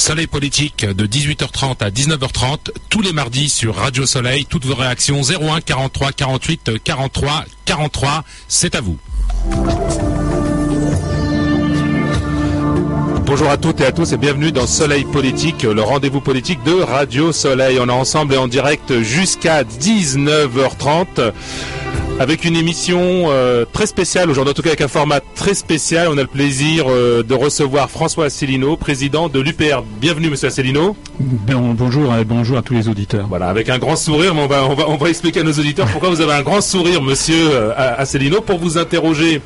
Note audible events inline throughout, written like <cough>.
Soleil politique de 18h30 à 19h30 tous les mardis sur Radio Soleil. Toutes vos réactions 01 43 48 43 43. C'est à vous. Bonjour à toutes et à tous et bienvenue dans Soleil Politique, le rendez-vous politique de Radio Soleil. On est ensemble et en direct jusqu'à 19h30 avec une émission euh, très spéciale aujourd'hui, en tout cas avec un format très spécial. On a le plaisir euh, de recevoir François Asselineau, président de l'UPR. Bienvenue, monsieur Asselineau. bonjour et bonjour à tous les auditeurs. Voilà, avec un grand sourire, on va, on va, on va expliquer à nos auditeurs pourquoi vous avez un grand sourire, monsieur euh, Asselineau, pour vous interroger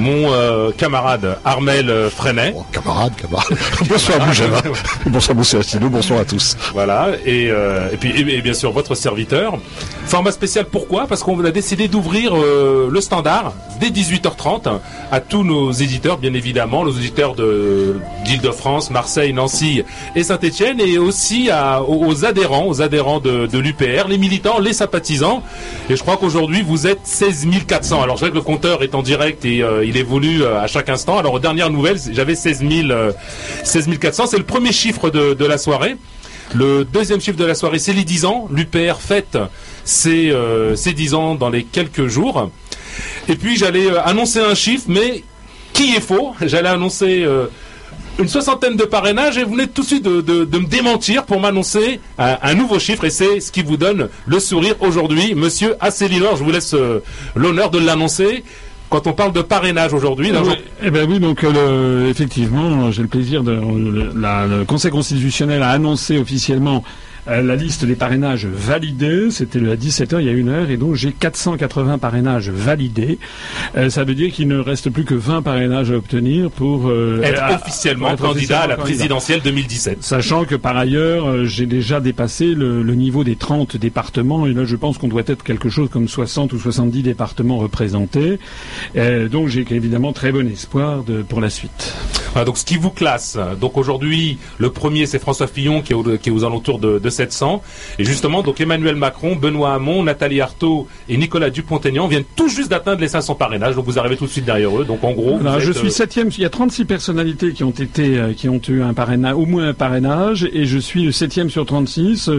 mon euh, camarade Armel euh, Freinet. Oh, camarade, camarade. <laughs> bonsoir Bougeva. <laughs> bonsoir Monsieur Asselineau, bonsoir à tous. Voilà, et, euh, et puis et, bien sûr votre serviteur. Format spécial pourquoi? Parce qu'on a décidé d'ouvrir le standard dès 18h30 à tous nos éditeurs, bien évidemment, nos éditeurs d'Île-de-France, Marseille, Nancy et Saint-Etienne, et aussi aux, adhérents, aux adhérents de, de l'UPR, les militants, les sympathisants. Et je crois qu'aujourd'hui vous êtes 16 400. Alors je sais que le compteur est en direct et il évolue euh, à chaque instant. Alors aux dernières nouvelles, j'avais 16, 400. C'est le premier chiffre de, la soirée. Le deuxième chiffre de la soirée, c'est les 10 ans. L'UPR fête ses, 10 ans dans les quelques jours. Et puis j'allais euh, annoncer un chiffre, mais qui est faux? J'allais annoncer euh, une soixantaine de parrainages et vous venez tout de suite de, me démentir pour m'annoncer un, nouveau chiffre et c'est ce qui vous donne le sourire aujourd'hui. Monsieur Asselineau, je vous laisse l'honneur de l'annoncer quand on parle de parrainage aujourd'hui. eh ben oui, donc euh, effectivement, j'ai le plaisir de le Conseil constitutionnel a annoncé officiellement euh, la liste des parrainages validés, c'était à 17h il y a une heure, et donc j'ai 480 parrainages validés. Euh, ça veut dire qu'il ne reste plus que 20 parrainages à obtenir pour euh, être officiellement candidat à la présidentielle 2017. Sachant que par ailleurs, j'ai déjà dépassé le, niveau des 30 départements, et là je pense qu'on doit être quelque chose comme 60 ou 70 départements représentés. donc j'ai évidemment très bon espoir de, pour la suite. donc ce qui vous classe, donc aujourd'hui, le premier c'est François Fillon qui est, qui est aux alentours de, de 700. Et justement, donc Emmanuel Macron, Benoît Hamon, Nathalie Arthaud et Nicolas Dupont-Aignan viennent tout juste d'atteindre les 500 parrainages. Donc vous arrivez tout de suite derrière eux. Donc en gros, je suis euh, septième. Il y a 36 personnalités qui ont été, euh, qui ont eu un parrainage, au moins un parrainage, et je suis le septième sur 36.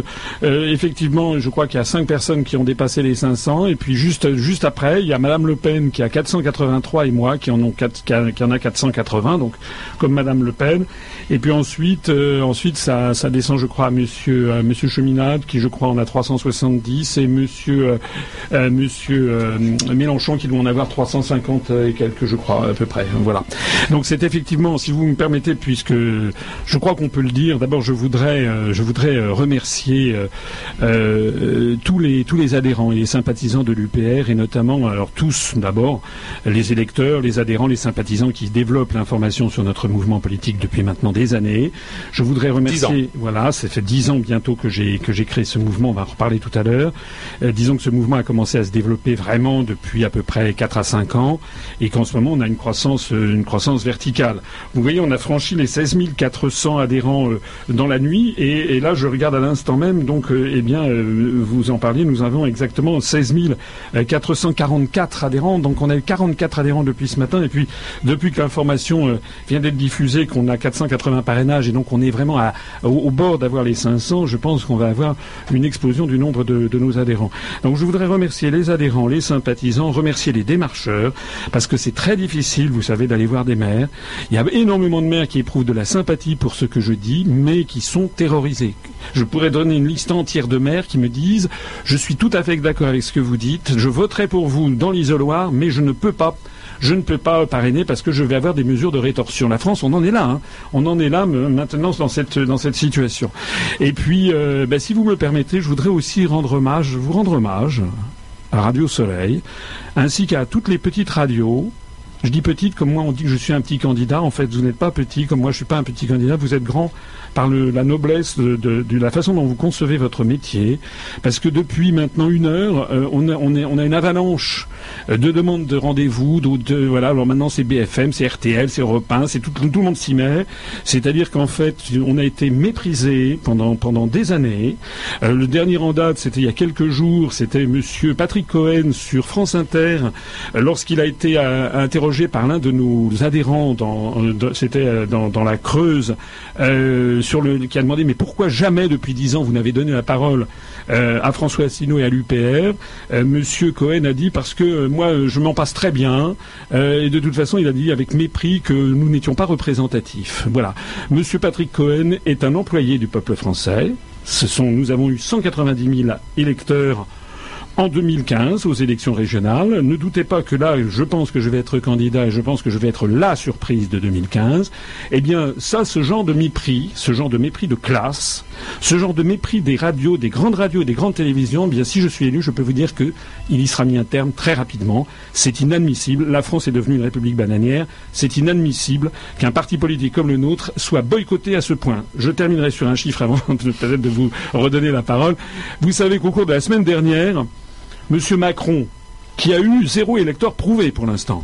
Euh, effectivement, je crois qu'il y a cinq personnes qui ont dépassé les 500. Et puis juste, juste après, il y a Madame Le Pen qui a 483 et moi qui en ont qui, en a 480. Donc comme Madame Le Pen. Et puis ensuite, ensuite ça, ça descend, je crois, à Monsieur Monsieur Cheminade, qui je crois en a 370, et Monsieur, euh, euh, Monsieur euh, Mélenchon, qui doit en avoir 350 et quelques, je crois, à peu près. Voilà. Donc c'est effectivement, si vous me permettez, puisque je crois qu'on peut le dire, d'abord je voudrais, je voudrais remercier tous les tous les adhérents et les sympathisants de l'UPR, et notamment, alors tous d'abord, les électeurs, les adhérents, les sympathisants qui développent l'information sur notre mouvement politique depuis maintenant des années. Je voudrais remercier, voilà, ça fait dix ans bientôt que j'ai que j'ai créé ce mouvement. On va en reparler tout à l'heure. Euh, disons que ce mouvement a commencé à se développer vraiment depuis à peu près 4 à 5 ans et qu'en ce moment on a une croissance euh, une croissance verticale. Vous voyez, on a franchi les 16 400 adhérents euh, dans la nuit et, là je regarde à l'instant même donc eh bien vous en parliez, nous avons exactement 16 444 adhérents. Donc on a eu 44 adhérents depuis ce matin et puis depuis que l'information vient d'être diffusée qu'on a 480 parrainages et donc on est vraiment au, bord d'avoir les 500, je pense qu'on va avoir une explosion du nombre de, nos adhérents. Donc je voudrais remercier les adhérents, les sympathisants, remercier les démarcheurs, parce que c'est très difficile, vous savez, d'aller voir des maires. Il y a énormément de maires qui éprouvent de la sympathie pour ce que je dis, mais qui sont terrorisés. Je pourrais donner une liste entière de maires qui me disent je suis tout à fait d'accord avec ce que vous dites, je voterai pour vous dans l'isoloir, mais je ne peux pas je ne peux pas parrainer parce que je vais avoir des mesures de rétorsion. La France, on en est là. Hein. On en est là maintenant dans cette, dans cette situation. Et puis, euh, ben, si vous me le permettez, je voudrais aussi rendre hommage, vous rendre hommage à Radio Soleil, ainsi qu'à toutes les petites radios je dis petite comme moi on dit que je suis un petit candidat. En fait, vous n'êtes pas petit comme moi, je suis pas un petit candidat. Vous êtes grand par la noblesse de, la façon dont vous concevez votre métier, parce que depuis maintenant une heure, euh, on, a, on, on, a, une avalanche euh, de demandes de rendez-vous, de, voilà, alors maintenant c'est BFM, c'est RTL, c'est Europe 1, c'est tout, tout le monde s'y met, c'est-à-dire qu'en fait, on a été méprisé pendant, pendant des années. Euh, le dernier en date, c'était il y a quelques jours, c'était monsieur Patrick Cohen sur France Inter, lorsqu'il a été interrogé par l'un de nos adhérents, c'était dans, la Creuse, sur le, qui a demandé mais pourquoi jamais depuis dix ans vous n'avez donné la parole à François Asselineau et à l'UPR Monsieur Cohen a dit parce que moi je m'en passe très bien et de toute façon il a dit avec mépris que nous n'étions pas représentatifs. Voilà. Monsieur Patrick Cohen est un employé du peuple français. Nous avons eu 190 000 électeurs en 2015 aux élections régionales. Ne doutez pas que là, je pense que je vais être candidat et je pense que je vais être la surprise de 2015. Eh bien, ça, ce genre de mépris, ce genre de mépris de classe, ce genre de mépris des radios, des grandes radios et des grandes télévisions, eh bien, si je suis élu, je peux vous dire qu'il y sera mis un terme très rapidement. C'est inadmissible. La France est devenue une république bananière. C'est inadmissible qu'un parti politique comme le nôtre soit boycotté à ce point. Je terminerai sur un chiffre avant peut-être de vous redonner la parole. Vous savez qu'au cours de la semaine dernière, M. Macron, qui a eu zéro électeur prouvé pour l'instant,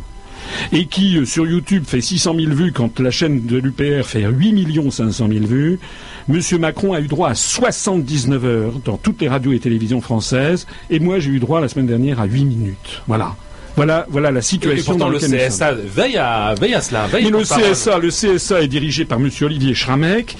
et qui euh, sur YouTube fait 600 000 vues quand la chaîne de l'UPR fait 8 500 000 vues, M. Macron a eu droit à 79 heures dans toutes les radios et télévisions françaises, et moi j'ai eu droit la semaine dernière à 8 minutes. Voilà. Voilà, voilà la situation dans le CSA veille à, veille à cela. Veille le CSA, le CSA est dirigé par M. Olivier Schramek,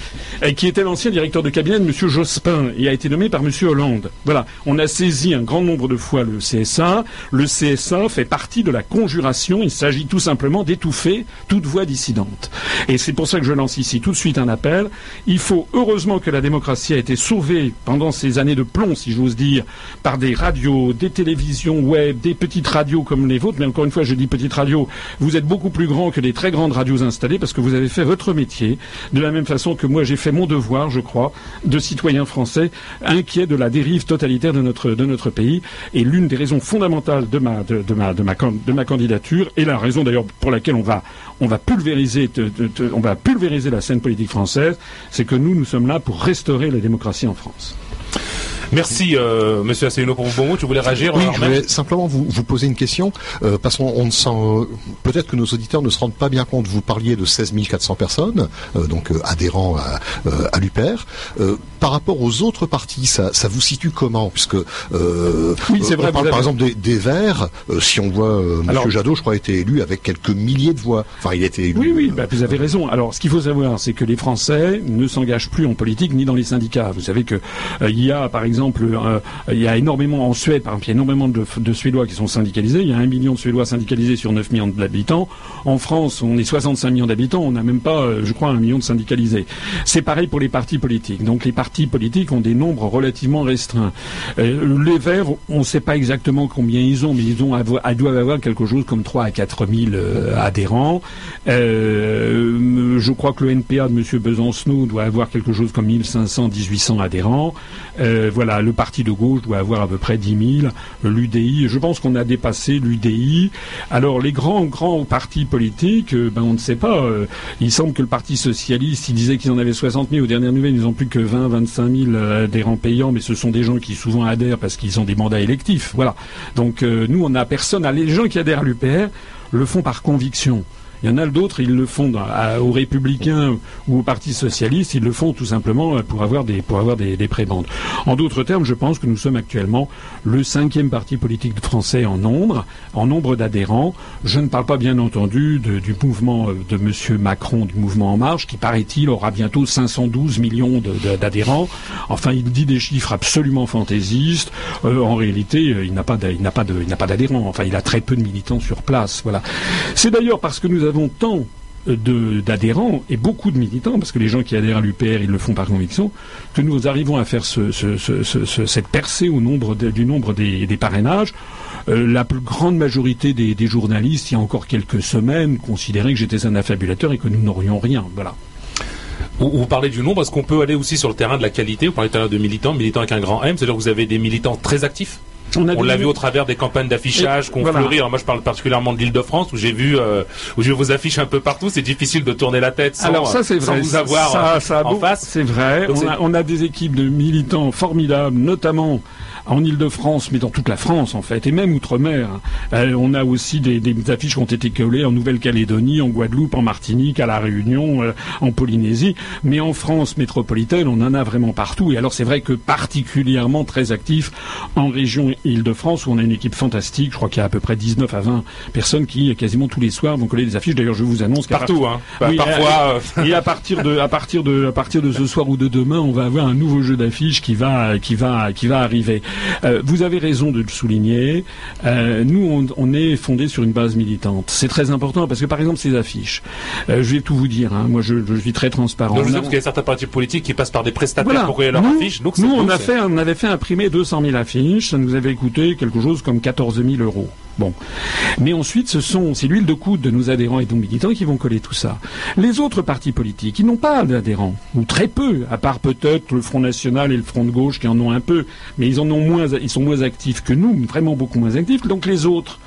qui était l'ancien directeur de cabinet de M. Jospin et a été nommé par M. Hollande. Voilà, on a saisi un grand nombre de fois le CSA. Le CSA fait partie de la conjuration. Il s'agit tout simplement d'étouffer toute voix dissidente. Et c'est pour ça que je lance ici tout de suite un appel. Il faut heureusement que la démocratie a été sauvée pendant ces années de plomb, si j'ose dire, par des radios, des télévisions web, des petites radios comme les vôtres, mais encore une fois, je dis petite radio, vous êtes beaucoup plus grand que les très grandes radios installées parce que vous avez fait votre métier, de la même façon que moi j'ai fait mon devoir, je crois, de citoyen français inquiet de la dérive totalitaire de notre, de notre pays. Et l'une des raisons fondamentales de ma, de, ma, de, ma, de ma candidature, et la raison d'ailleurs pour laquelle on va, on va pulvériser, on va pulvériser la scène politique française, c'est que nous, nous sommes là pour restaurer la démocratie en France. Merci, euh, Monsieur Asselineau, pour vos mots. Tu voulais réagir Oui, je voulais simplement vous, vous poser une question, euh, parce qu'on ne sent, peut-être que nos auditeurs ne se rendent pas bien compte. Vous parliez de 16 400 personnes, euh, donc euh, adhérents à, euh, à l'UPR. Par rapport aux autres partis, ça, ça vous situe comment Puisque oui, c'est vrai. On parle par exemple des, des Verts. si on voit Monsieur Jadot, je crois, a été élu avec quelques milliers de voix. Enfin, il a été élu. Oui, oui, bah, vous avez raison. Alors, ce qu'il faut savoir, c'est que les Français ne s'engagent plus en politique ni dans les syndicats. Vous savez que il y a, par exemple euh, il y a énormément en Suède, par exemple, il y a énormément de, Suédois qui sont syndicalisés. Il y a un million de Suédois syndicalisés sur 9 millions d'habitants. En France, on est 65 millions d'habitants. On n'a même pas, euh, je crois, un million de syndicalisés. C'est pareil pour les partis politiques. Donc les partis politiques ont des nombres relativement restreints. Euh, les Verts, on ne sait pas exactement combien ils ont, mais ils, ont, ils doivent avoir quelque chose comme 3 à 4 000 adhérents. je crois que le NPA de M. Besancenot doit avoir quelque chose comme 1500, 1800 adhérents. voilà le parti de gauche doit avoir à peu près 10 000. L'UDI, je pense qu'on a dépassé l'UDI. Alors les grands grands partis politiques, euh, ben on ne sait pas. Euh, il semble que le Parti socialiste, il disait qu'ils en avaient 60 000. Aux dernières nouvelles, ils n'ont plus que 20, 25 000 adhérents payants, mais ce sont des gens qui souvent adhèrent parce qu'ils ont des mandats électifs. Voilà. Donc euh, nous, on n'a personne. Les gens qui adhèrent à l'UPR le font par conviction. Il y en a d'autres, ils le font aux Républicains ou au Parti Socialiste, ils le font tout simplement euh, pour avoir des, pour avoir des, des prébendes. En d'autres termes, je pense que nous sommes actuellement le cinquième parti politique français en nombre, en nombre d'adhérents. Je ne parle pas bien entendu du mouvement euh, de M. Macron, du mouvement En Marche, qui paraît-il aura bientôt 512 millions d'adhérents. Enfin, il dit des chiffres absolument fantaisistes. Euh, en réalité, il n'a pas, d'adhérents. Enfin, il a très peu de militants sur place. Voilà. C'est d'ailleurs parce que nous avons tant d'adhérents et beaucoup de militants, parce que les gens qui adhèrent à l'UPR, ils le font par conviction, que nous arrivons à faire cette percée au nombre du nombre des, parrainages. Euh, la plus grande majorité des, journalistes, il y a encore quelques semaines, considéraient que j'étais un affabulateur et que nous n'aurions rien. Voilà. Vous, parlez du nombre, est-ce qu'on peut aller aussi sur le terrain de la qualité? Vous parlez tout à l'heure de militants, militants avec un grand M, c'est-à-dire que vous avez des militants très actifs? On, l'a vu au travers des campagnes d'affichage qu'on fleurit. Alors moi, je parle particulièrement de l'Île-de-France où j'ai vu euh, où je vos affiches un peu partout. C'est difficile de tourner la tête sans, Alors ça, c'est vrai. vous avoir ça, en face. C'est vrai. on, a, on a des équipes de militants formidables, notamment en Ile-de-France, mais dans toute la France en fait, et même outre-mer. Euh, on a aussi des, affiches qui ont été collées en Nouvelle-Calédonie, en Guadeloupe, en Martinique, à La Réunion, euh, en Polynésie. Mais en France métropolitaine, on en a vraiment partout. Et alors c'est vrai que particulièrement très actif en région Île-de-France où on a une équipe fantastique. Je crois qu'il y a à peu près 19 à 20 personnes qui, quasiment tous les soirs, vont coller des affiches. D'ailleurs, je vous annonce qu'à Partout, hein. Bah, Oui, parfois. euh, et à partir de, à partir de, à partir de ce soir ou de demain, on va avoir un nouveau jeu d'affiches qui va, qui va, qui va arriver. Euh, vous avez raison de le souligner. Euh, nous, on, on est fondé sur une base militante. C'est très important parce que, par exemple, ces affiches. euh, je vais tout vous dire. Hein, moi, je, je suis très transparent. donc, je sais parce qu'il y a certains partis politiques qui passent par des prestataires voilà. pour créer leur nous, affiche. Donc, c'est- nous, on a fait, on avait fait imprimer 200 000 affiches. Ça nous avait coûté quelque chose comme 14 000 euros. Bon. Mais ensuite, ce sont, c'est l'huile de coude de nos adhérents et de nos militants qui vont coller tout ça. Les autres partis politiques, ils n'ont pas d'adhérents. Ou très peu. À part peut-être le Front National et le Front de Gauche qui en ont un peu. Mais ils en ont moins, ils sont moins actifs que nous. Vraiment beaucoup moins actifs. Donc les autres.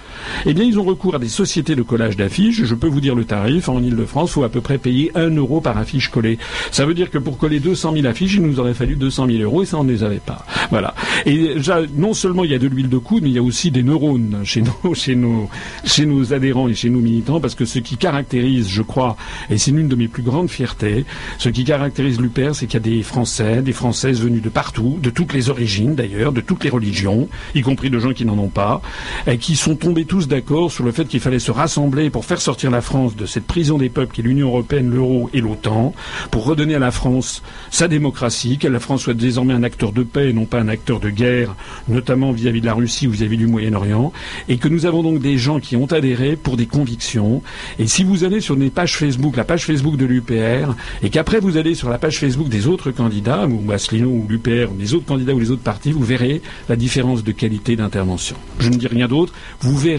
Eh bien, ils ont recours à des sociétés de collage d'affiches. Je peux vous dire le tarif. En Ile-de-France, il faut à peu près payer 1 euro par affiche collée. Ça veut dire que pour coller 200 000 affiches, il nous aurait fallu 200 000 euros et ça, on ne les avait pas. Voilà. Et non seulement il y a de l'huile de coude, mais il y a aussi des neurones <laughs> chez nos, adhérents et chez nos militants, parce que ce qui caractérise, je crois, et c'est l'une de mes plus grandes fiertés, ce qui caractérise l'UPR, c'est qu'il y a des Français, des Françaises venus de partout, de toutes les origines d'ailleurs, de toutes les religions, y compris de gens qui n'en ont pas, et qui sont tombés tous d'accord sur le fait qu'il fallait se rassembler pour faire sortir la France de cette prison des peuples qui est l'Union européenne, l'euro et l'OTAN, pour redonner à la France sa démocratie, que la France soit désormais un acteur de paix et non pas un acteur de guerre, notamment vis-à-vis de la Russie ou vis-à-vis du Moyen-Orient, et que nous avons donc des gens qui ont adhéré pour des convictions. Et si vous allez sur des pages Facebook, la page Facebook de l'UPR, et qu'après vous allez sur la page Facebook des autres candidats, ou Asselineau ou l'UPR, ou les autres candidats ou les autres partis, vous verrez la différence de qualité d'intervention. Je ne dis rien d'autre. Vous verrez,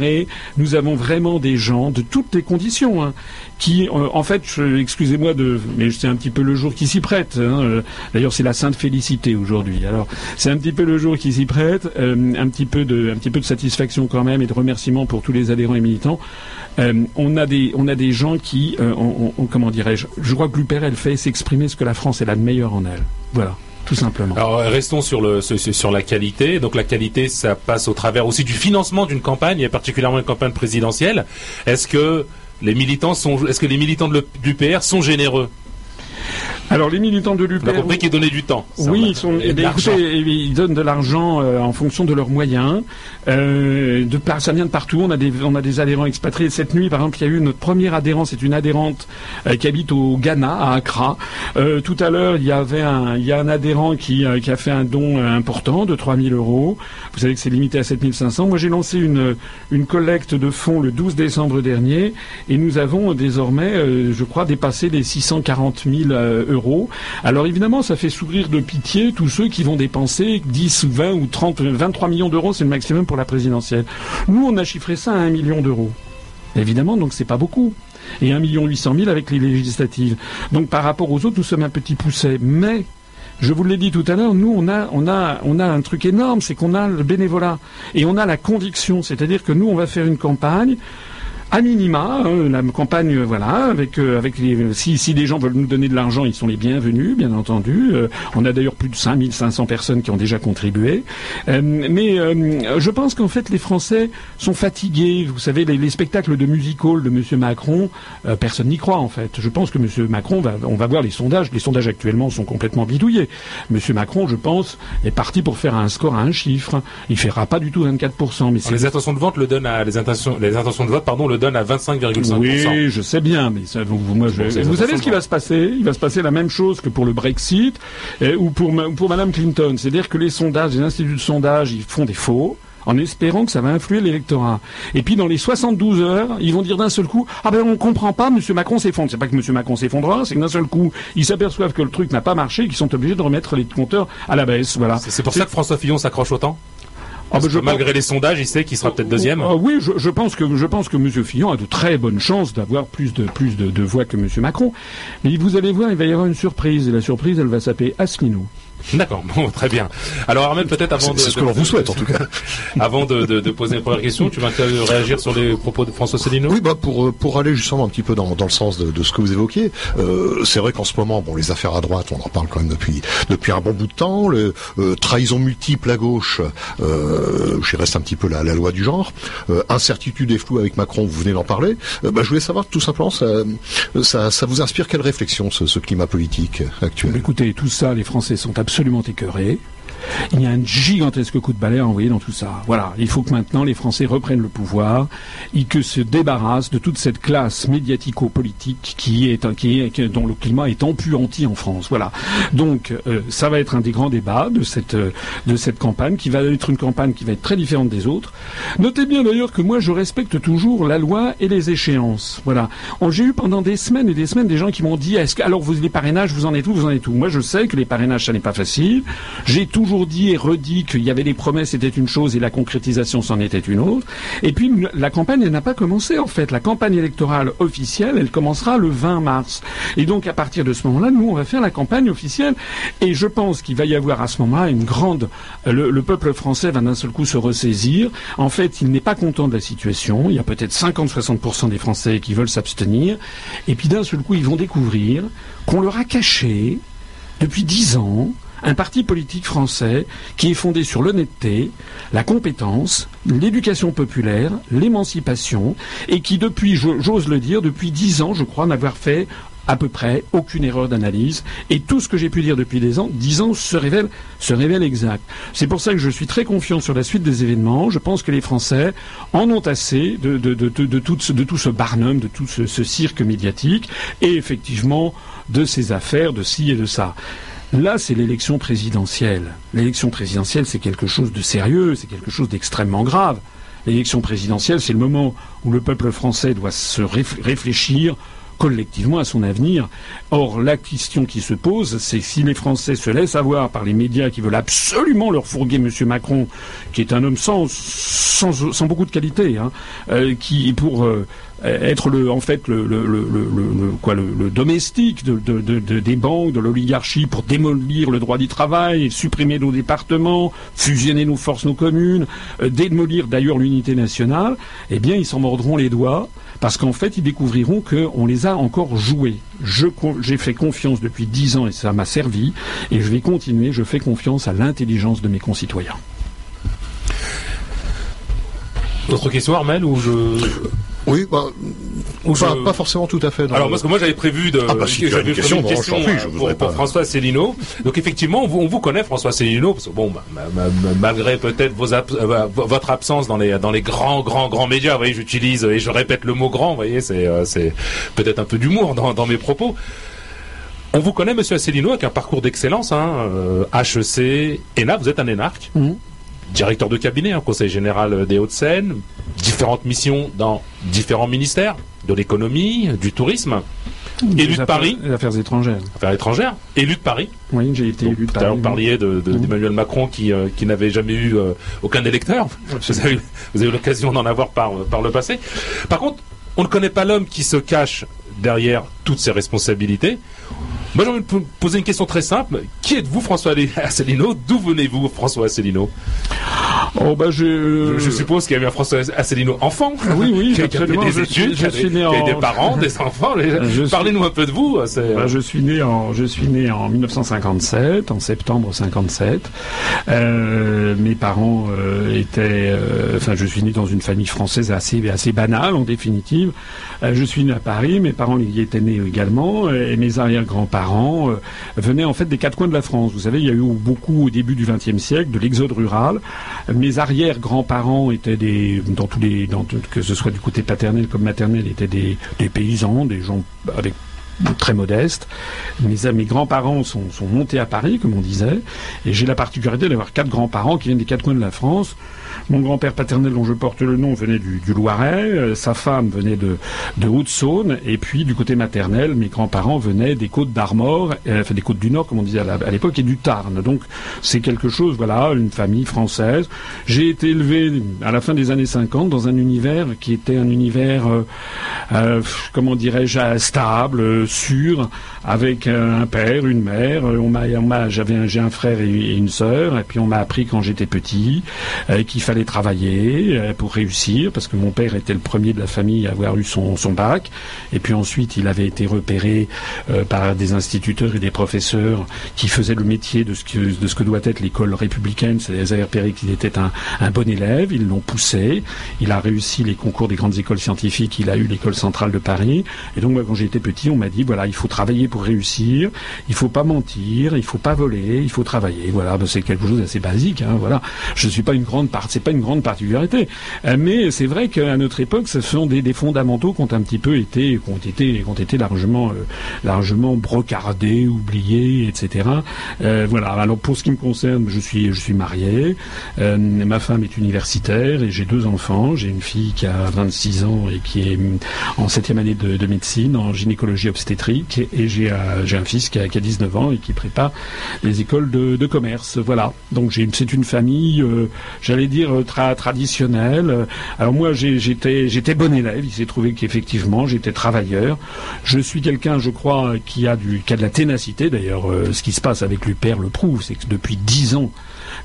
nous avons vraiment des gens de toutes les conditions, hein, qui, euh, en fait, excusez-moi mais c'est un petit peu le jour qui s'y prête. hein, euh, D'ailleurs, c'est la Sainte Félicité aujourd'hui. Alors, c'est un petit peu le jour qui s'y prête. euh, un petit peu de, satisfaction quand même et de remerciement pour tous les adhérents et militants. On a des, on a des gens qui, comment dirais-je, je crois que l'UPR elle fait s'exprimer ce que la France elle a de meilleur en elle. Voilà, Alors euh, restons sur la qualité. Donc la qualité, ça passe au travers aussi du financement d'une campagne, et particulièrement une campagne présidentielle. Est-ce que les militants sont, est-ce que les militants de l'UPR sont généreux? Alors, les militants de On a l'UPR. compris qu'ils donnaient du temps. Ça, Oui, ils, sont, eh bien, écoutez, ils donnent de l'argent euh, en fonction de leurs moyens. Euh, de par, ça vient de partout. On a des, on a des adhérents expatriés. Cette nuit, par exemple, il y a eu notre première adhérent. C'est une adhérente euh, qui habite au Ghana, à Accra. Tout à l'heure, il y avait un, il y a un adhérent qui, qui a fait un don important de 3000 euros. Vous savez que c'est limité à 7500. Moi, j'ai lancé une, une collecte de fonds le 12 décembre dernier et nous avons désormais, je crois, dépassé les 640 000 euh, euros. Alors évidemment, ça fait sourire de pitié tous ceux qui vont dépenser 10 ou 20 ou 30, 23 millions d'euros, c'est le maximum pour la présidentielle. Nous, on a chiffré ça à 1 million d'euros. Évidemment, donc c'est pas beaucoup. Et 1 million 800 000 avec les législatives. Donc par rapport aux autres, nous sommes un petit pousset. Mais je vous l'ai dit tout à l'heure, nous on a, on a, on a un truc énorme, c'est qu'on a le bénévolat et on a la conviction, c'est-à-dire que nous on va faire une campagne. À minima, hein, la campagne, euh, voilà, avec euh, avec les, si si des gens veulent nous donner de l'argent, ils sont les bienvenus, bien entendu. Euh, on a d'ailleurs plus de 5500 personnes qui ont déjà contribué. Euh, mais euh, je pense qu'en fait les Français sont fatigués. Vous savez, les, les spectacles de music hall de Monsieur Macron, euh, personne n'y croit en fait. Je pense que Monsieur Macron va, on va voir les sondages. Les sondages actuellement sont complètement bidouillés. Monsieur Macron, je pense, est parti pour faire un score à un chiffre. Il fera pas du tout 24 mais Alors, c'est les intentions de vente le donnent à les intentions les intentions de vote pardon le à 25,5%. Oui, je sais bien, mais ça, vous, moi, je- vous savez ce qui va se passer? Il va se passer la même chose que pour le Brexit euh, ou pour, pour Madame Clinton. C'est-à-dire que les sondages, les instituts de sondage, ils font des faux en espérant que ça va influer l'électorat. Et puis dans les 72 heures, ils vont dire d'un seul coup ah ben on comprend pas, Monsieur Macron s'effondre. C'est pas que Monsieur Macron s'effondrera, c'est que d'un seul coup ils s'aperçoivent que le truc n'a pas marché, et qu'ils sont obligés de remettre les compteurs à la baisse. Voilà. C'est pour ça que François Fillon s'accroche autant? Ah je malgré les sondages, il sait qu'il sera peut-être deuxième. Ah oui, je, je pense que je pense que Monsieur Fillon a de très bonnes chances d'avoir plus de plus de, de voix que Monsieur Macron. Mais vous allez voir, il va y avoir une surprise et la surprise, elle va s'appeler Asselineau. D'accord, bon, très bien. Alors Armel, peut-être avant de, C'est ce que l'on vous souhaite en tout cas. <laughs> avant de, de- de poser une première question, tu vas réagir sur les propos de François Célineau? Oui, bah pour euh, pour aller justement un petit peu dans, dans le sens de, de ce que vous évoquiez, euh, c'est vrai qu'en ce moment, bon, les affaires à droite, on en parle quand même depuis depuis un bon bout de temps. Le, euh, trahison multiple à gauche, euh, j'y reste un petit peu la, la loi du genre. Euh, incertitude et flou avec Macron, vous venez d'en parler. Euh, bah, je voulais savoir tout simplement, ça, ça, ça vous inspire quelle réflexion ce, ce climat politique actuel? Écoutez, tout ça, les Français sont absolument écœurés. Il y a un gigantesque coup de balai à envoyer dans tout ça. Voilà, il faut que maintenant les Français reprennent le pouvoir et que se débarrassent de toute cette classe médiatico-politique qui est, qui dont le climat est empuanti en France. Voilà. Donc, euh, ça va être un des grands débats de cette, euh, de cette campagne, qui va être une campagne qui va être très différente des autres. Notez bien d'ailleurs que moi, je respecte toujours la loi et les échéances. Voilà. J'ai eu pendant des semaines et des semaines des gens qui m'ont dit, est-ce alors vous, les parrainages, vous en êtes où, vous en êtes où? Moi, je sais que les parrainages, ça n'est pas facile. J'ai toujours dit et redit qu'il y avait des promesses, c'était une chose, et la concrétisation, c'en était une autre. Et puis, la campagne, n'a pas commencé, en fait. La campagne électorale officielle, elle commencera le 20 mars. Et donc, à partir de ce moment-là, nous, on va faire la campagne officielle. Et je pense qu'il va y avoir à ce moment-là une grande. Le, le peuple français va d'un seul coup se ressaisir. En fait, il n'est pas content de la situation. Il y a peut-être 50-60% des Français qui veulent s'abstenir. Et puis d'un seul coup, ils vont découvrir qu'on leur a caché, depuis dix ans, un parti politique français qui est fondé sur l'honnêteté, la compétence, l'éducation populaire, l'émancipation, et qui depuis, j'ose le dire, depuis dix ans, je crois n'avoir fait à peu près aucune erreur d'analyse et tout ce que j'ai pu dire depuis des ans, dix ans se révèle, se révèle exact. C'est pour ça que je suis très confiant sur la suite des événements. Je pense que les Français en ont assez de, tout ce barnum, de tout ce, ce cirque médiatique et effectivement de ces affaires, de ci et de ça. Là, c'est l'élection présidentielle. L'élection présidentielle, c'est quelque chose de sérieux, c'est quelque chose d'extrêmement grave. L'élection présidentielle, c'est le moment où le peuple français doit se réfléchir collectivement à son avenir. Or, la question qui se pose, c'est si les Français se laissent avoir par les médias qui veulent absolument leur fourguer M. Macron, qui est un homme sans, beaucoup de qualité, hein, euh, qui pour euh, être le, en fait le, domestique de, de, de, des banques, de l'oligarchie pour démolir le droit du travail, supprimer nos départements, fusionner nos forces, nos communes, euh, démolir d'ailleurs l'unité nationale, eh bien ils s'en mordront les doigts parce qu'en fait, ils découvriront qu'on les a encore joués. J'ai fait confiance depuis dix ans et ça m'a servi, et je vais continuer, je fais confiance à l'intelligence de mes concitoyens. Autre question, Armel. Oui, bah, pas, forcément tout à fait. Alors, parce que moi, j'avais prévu de. Ah, bah, si j'avais une question, une question pour, pour, François Asselineau. Donc, effectivement, on vous, connaît, François Asselineau, parce que bon, bah, malgré peut-être vos euh, votre absence dans les dans les grands grands grands médias, vous voyez, j'utilise et je répète le mot grand, vous voyez, c'est euh, c'est peut-être un peu d'humour dans, dans mes propos. On vous connaît, Monsieur Asselineau, avec un parcours d'excellence, hein, euh, HEC, ENA, vous êtes un énarque. Mmh directeur de cabinet au Conseil général des Hauts-de-Seine, différentes missions dans différents ministères, de l'économie, du tourisme. élu de Paris. Les affaires étrangères. Affaires étrangères. Élu de Paris. Oui, j'ai été élu de Paris. Vous parliez d'Emmanuel de, Macron qui, euh, qui n'avait jamais eu euh, aucun électeur. Vous avez, eu l'occasion d'en avoir par, par le passé. Par contre, on ne connaît pas l'homme qui se cache derrière toutes ses responsabilités. Moi, j'ai envie de poser une question très simple. Qui êtes-vous, François <laughs> Asselineau? D'où venez-vous, François Asselineau? Oh bah je... je, suppose qu'il y avait un François Asselineau enfant. Oui, oui, <laughs> qui, a, des études, je, suis né en... des parents, <laughs> des enfants. Parlez-nous un peu de vous. Bah, je suis né en, je suis né en 1957, en septembre 57. Euh, mes parents euh, étaient, euh, enfin, je suis né dans une famille française assez, assez banale en définitive. Euh, je suis né à Paris, mes parents y étaient nés également, et mes arrière-grands-parents euh, venaient en fait des quatre coins de la France. Vous savez, il y a eu beaucoup au début du XXe siècle de l'exode rural. Mes arrière-grands-parents étaient des, dans tous les, dans, que ce soit du côté paternel comme maternel, étaient des, paysans, des gens avec très modestes. Mes, mes grands-parents sont montés à Paris, comme on disait, et j'ai la particularité d'avoir quatre grands-parents qui viennent des quatre coins de la France. Mon grand-père paternel, dont je porte le nom, venait du, Loiret. Euh, sa femme venait de, de Haute-Saône. Et puis, du côté maternel, mes grands-parents venaient des côtes d'Armor, euh, enfin des côtes du Nord, comme on disait à l'époque, et du Tarn. Donc, c'est quelque chose, voilà, une famille française. J'ai été élevé à la fin des années 50 dans un univers qui était un univers, euh, comment dirais-je, stable, sûr, avec un père, une mère. On m'a, j'avais, j'ai un frère et une sœur. Et puis, on m'a appris quand j'étais petit qu'il fallait fallait travailler euh, pour réussir, parce que mon père était le premier de la famille à avoir eu son, bac, et puis ensuite il avait été repéré euh, par des instituteurs et des professeurs qui faisaient le métier de ce que, de ce que doit être l'école républicaine, c'est-à-dire repéré qu'il était un, bon élève, ils l'ont poussé, il a réussi les concours des grandes écoles scientifiques, il a eu l'école centrale de Paris, et donc moi quand j'étais petit, on m'a dit voilà, il faut travailler pour réussir, il faut pas mentir, il faut pas voler, il faut travailler, voilà, ben, c'est quelque chose d'assez basique, hein, voilà. Je suis pas une grande part, c'est pas une grande particularité, euh, mais c'est vrai qu'à notre époque, ce sont des, fondamentaux qui ont un petit peu été, qui ont été, qui ont été largement, euh, largement brocardés, oubliés, etc. Euh, voilà. Alors pour ce qui me concerne, je suis, je suis marié, ma femme est universitaire et j'ai deux enfants. J'ai une fille qui a 26 ans et qui est en septième année de, de médecine en gynécologie obstétrique et j'ai un fils qui a, qui a 19 ans et qui prépare les écoles de, commerce. Voilà. Donc c'est une famille, j'allais dire tra traditionnelle. Alors moi j'étais bon élève. Il s'est trouvé qu'effectivement j'étais travailleur. Je suis quelqu'un, je crois, qui a du de la ténacité. D'ailleurs, euh, ce qui se passe avec l'UPER le prouve, c'est que depuis dix ans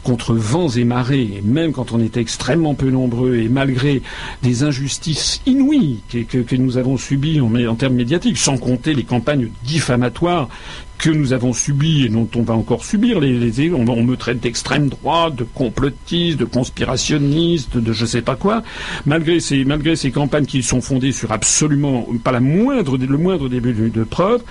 contre vents et marées, et même quand on était extrêmement peu nombreux, et malgré des injustices inouïes que, nous avons subies en, termes médiatiques, sans compter les campagnes diffamatoires que nous avons subies et dont on va encore subir, les, les on, me traite d'extrême droite, de complotiste, de conspirationniste, de je sais pas quoi, malgré ces, malgré ces campagnes qui sont fondées sur absolument pas la moindre, le moindre début de, preuve,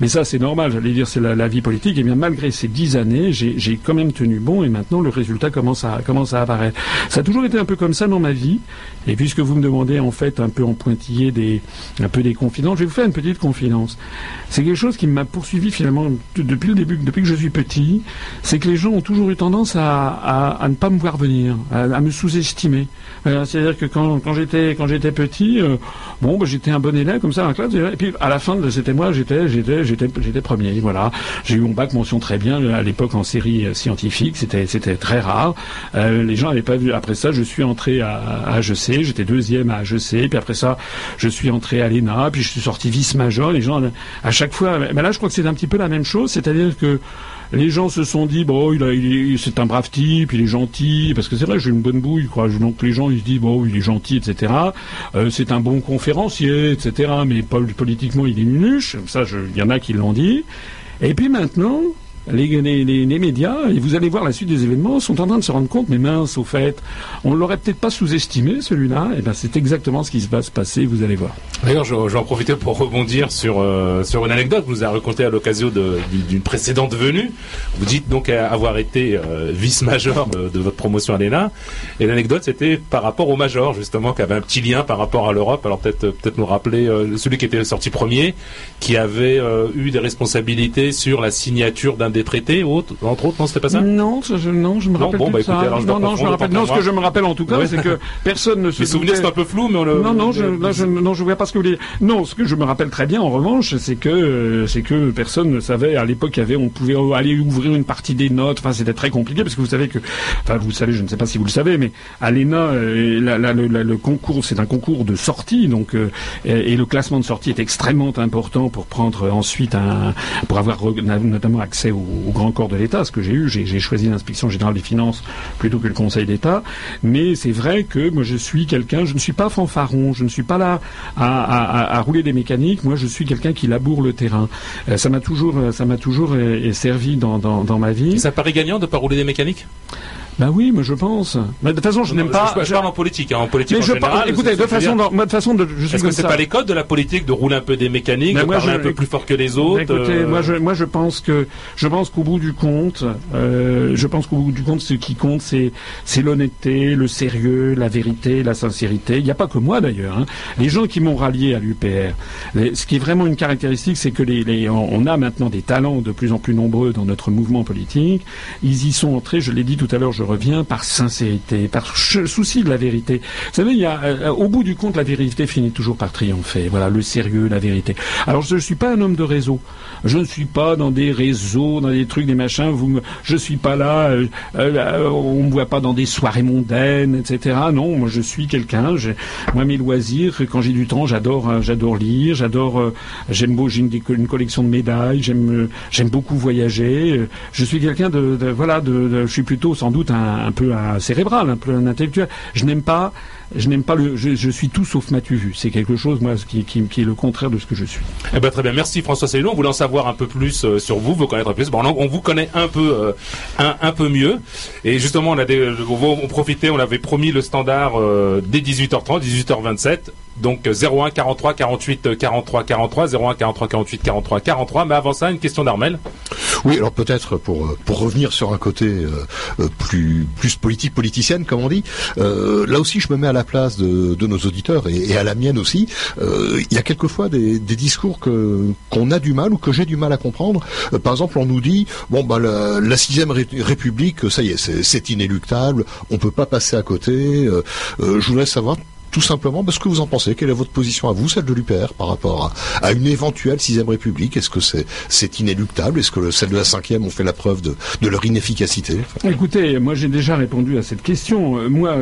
mais ça c'est normal, j'allais dire c'est la, vie politique, et bien malgré ces dix années, j'ai quand même tenu bon et maintenant le résultat commence à, commence à apparaître. Ça a toujours été un peu comme ça dans ma vie, et puisque vous me demandez en fait un peu en pointillé des, un peu des confidences, je vais vous faire une petite confidence. C'est quelque chose qui m'a poursuivi finalement depuis le début, depuis que je suis petit, c'est que les gens ont toujours eu tendance à, à, ne pas me voir venir, à, me sous-estimer. Euh, C'est-à-dire que quand, quand j'étais quand j'étais petit, euh, bon, bah, j'étais un bon élève comme ça dans la classe, et puis à la fin c'était moi, j'étais j'étais j'étais j'étais premier. Voilà, j'ai eu mon bac mention très bien à l'époque en série scientifique, c'était c'était très rare. Euh, les gens n'avaient pas vu. Après ça, je suis entré à, HEC, j'étais deuxième à HEC, puis après ça, je suis entré à l'ENA, puis je suis sorti vice-major. Les gens à chaque fois, mais là, je crois que c'est un petit peu la même chose, c'est-à-dire que les gens se sont dit bon il, c'est un brave type il est gentil parce que c'est vrai j'ai une bonne bouille donc les gens ils se disent bon il est gentil etc euh, c'est un bon conférencier etc mais politiquement il est nunuche ça il y en a qui l'ont dit. Et puis maintenant les, médias, et vous allez voir la suite des événements, sont en train de se rendre compte, mais mince, au fait, on ne l'aurait peut-être pas sous-estimé, celui-là, et ben c'est exactement ce qui va se passer, vous allez voir. D'ailleurs, je, je, vais en profiter pour rebondir sur, euh, sur une anecdote que vous avez racontée à l'occasion d'une précédente venue. Vous dites donc avoir été euh, vice-major de, votre promotion à l'ENA, et l'anecdote c'était par rapport au major, justement, qui avait un petit lien par rapport à l'Europe, alors peut-être peut nous rappeler euh, celui qui était sorti premier, qui avait euh, eu des responsabilités sur la signature d'un des traités, autres, entre autres, non, c'était pas ça Non, je, non, je me rappelle non, bon, plus bah, écoutez, ça. alors, je non, non, je me rappelle. Non, ce que je me rappelle en tout cas, Ouais. c'est que personne ne <laughs> se. Les souvenirs sont un peu flous, mais on le. Non, non, je, là, je, non, je vois pas ce que vous voulez. Non, ce que je me rappelle très bien, en revanche, c'est que, euh, c'est que personne ne savait. À l'époque, il y avait, on pouvait aller ouvrir une partie des notes. Enfin, c'était très compliqué parce que vous savez que, enfin, vous savez, je ne sais pas si vous le savez, mais à l'ENA, euh, la- la- le, la- le concours, c'est un concours de sortie, donc, euh, et, et le classement de sortie est extrêmement important pour prendre ensuite un, pour avoir notamment accès au, au grand corps de l'État. Ce que j'ai eu, j'ai choisi l'inspection générale des finances plutôt que le Conseil d'État. Mais c'est vrai que moi, je suis quelqu'un, je ne suis pas fanfaron, je ne suis pas là à, rouler des mécaniques. Moi, je suis quelqu'un qui laboure le terrain. Euh, ça m'a toujours, euh, ça toujours euh, servi dans, ma vie. Ça paraît gagnant de pas rouler des mécaniques? Ben oui, mais je pense. Mais de toute façon, je n'aime pas. Je, je parle en politique, hein, en politique mais en je général. écoutez, de façon, dans- de façon, de, je suis Est-ce que c'est pas les codes de la politique de rouler un peu des mécaniques, Mais de moi, parler je- un peu plus fort que les autres Écoutez, euh, moi, je, moi, je pense que, je pense qu'au bout du compte, euh, je pense qu'au bout du compte, ce qui compte, c'est, c'est l'honnêteté, le sérieux, la vérité, la sincérité. Il n'y a pas que moi d'ailleurs. hein. Les gens qui m'ont rallié à l'UPR, les- ce qui est vraiment une caractéristique, c'est que les, les- on on a maintenant des talents de plus en plus nombreux dans notre mouvement politique. Ils y sont entrés, je l'ai dit tout à l'heure, je reviens, par sincérité, par souci de la vérité. Vous savez, il y a, euh, au bout du compte, la vérité finit toujours par triompher. Voilà, le sérieux, la vérité. Alors, je ne suis pas un homme de réseau. Je ne suis pas dans des réseaux, dans des trucs, des machins. Vous, me- je suis pas là. euh, euh, on me voit pas dans des soirées mondaines, etc. Non, moi, je suis quelqu'un. Moi, mes loisirs, quand j'ai du temps, j'adore, euh, lire, j'adore, euh, j'aime beau, j'ai une, collection de médailles. J'aime, euh, j'aime beaucoup voyager. euh, Je suis quelqu'un de, voilà, je suis plutôt sans doute un, un, peu un cérébral, un peu un intellectuel. Je n'aime pas, je n'aime pas le, je, suis tout sauf Mathieu C'est quelque chose, moi, qui, qui, qui, est le contraire de ce que je suis. Eh ben, très bien. Merci François Céline. On voulait en savoir un peu plus euh, sur vous, vous connaître plus. Bon, on, vous connaît un peu, euh, un, un, peu mieux. Et justement, on a des, on, on profitait, on avait promis le standard euh, dès 18h30, 18h27. Donc 01 43 48 43 43 01 43 48 43 43. Mais avant ça, une question d'Armel. Oui, alors peut-être pour pour revenir sur un côté euh, plus plus politique politicienne, comme on dit. Euh, là aussi, je me mets à la place de, nos auditeurs et, à la mienne aussi. Euh, il y a quelquefois des, discours qu'on a du mal ou que j'ai du mal à comprendre. par exemple, on nous dit bon bah la, la sixième République, ça y est, c'est inéluctable, on peut pas passer à côté. je voudrais savoir tout simplement parce que vous en pensez. Quelle est votre position à vous, celle de l'UPR, par rapport à, une éventuelle sixième République? Est-ce que c'est inéluctable? Est-ce que celle de la cinquième ont fait la preuve de, leur inefficacité? Écoutez, moi j'ai déjà répondu à cette question. Euh, moi,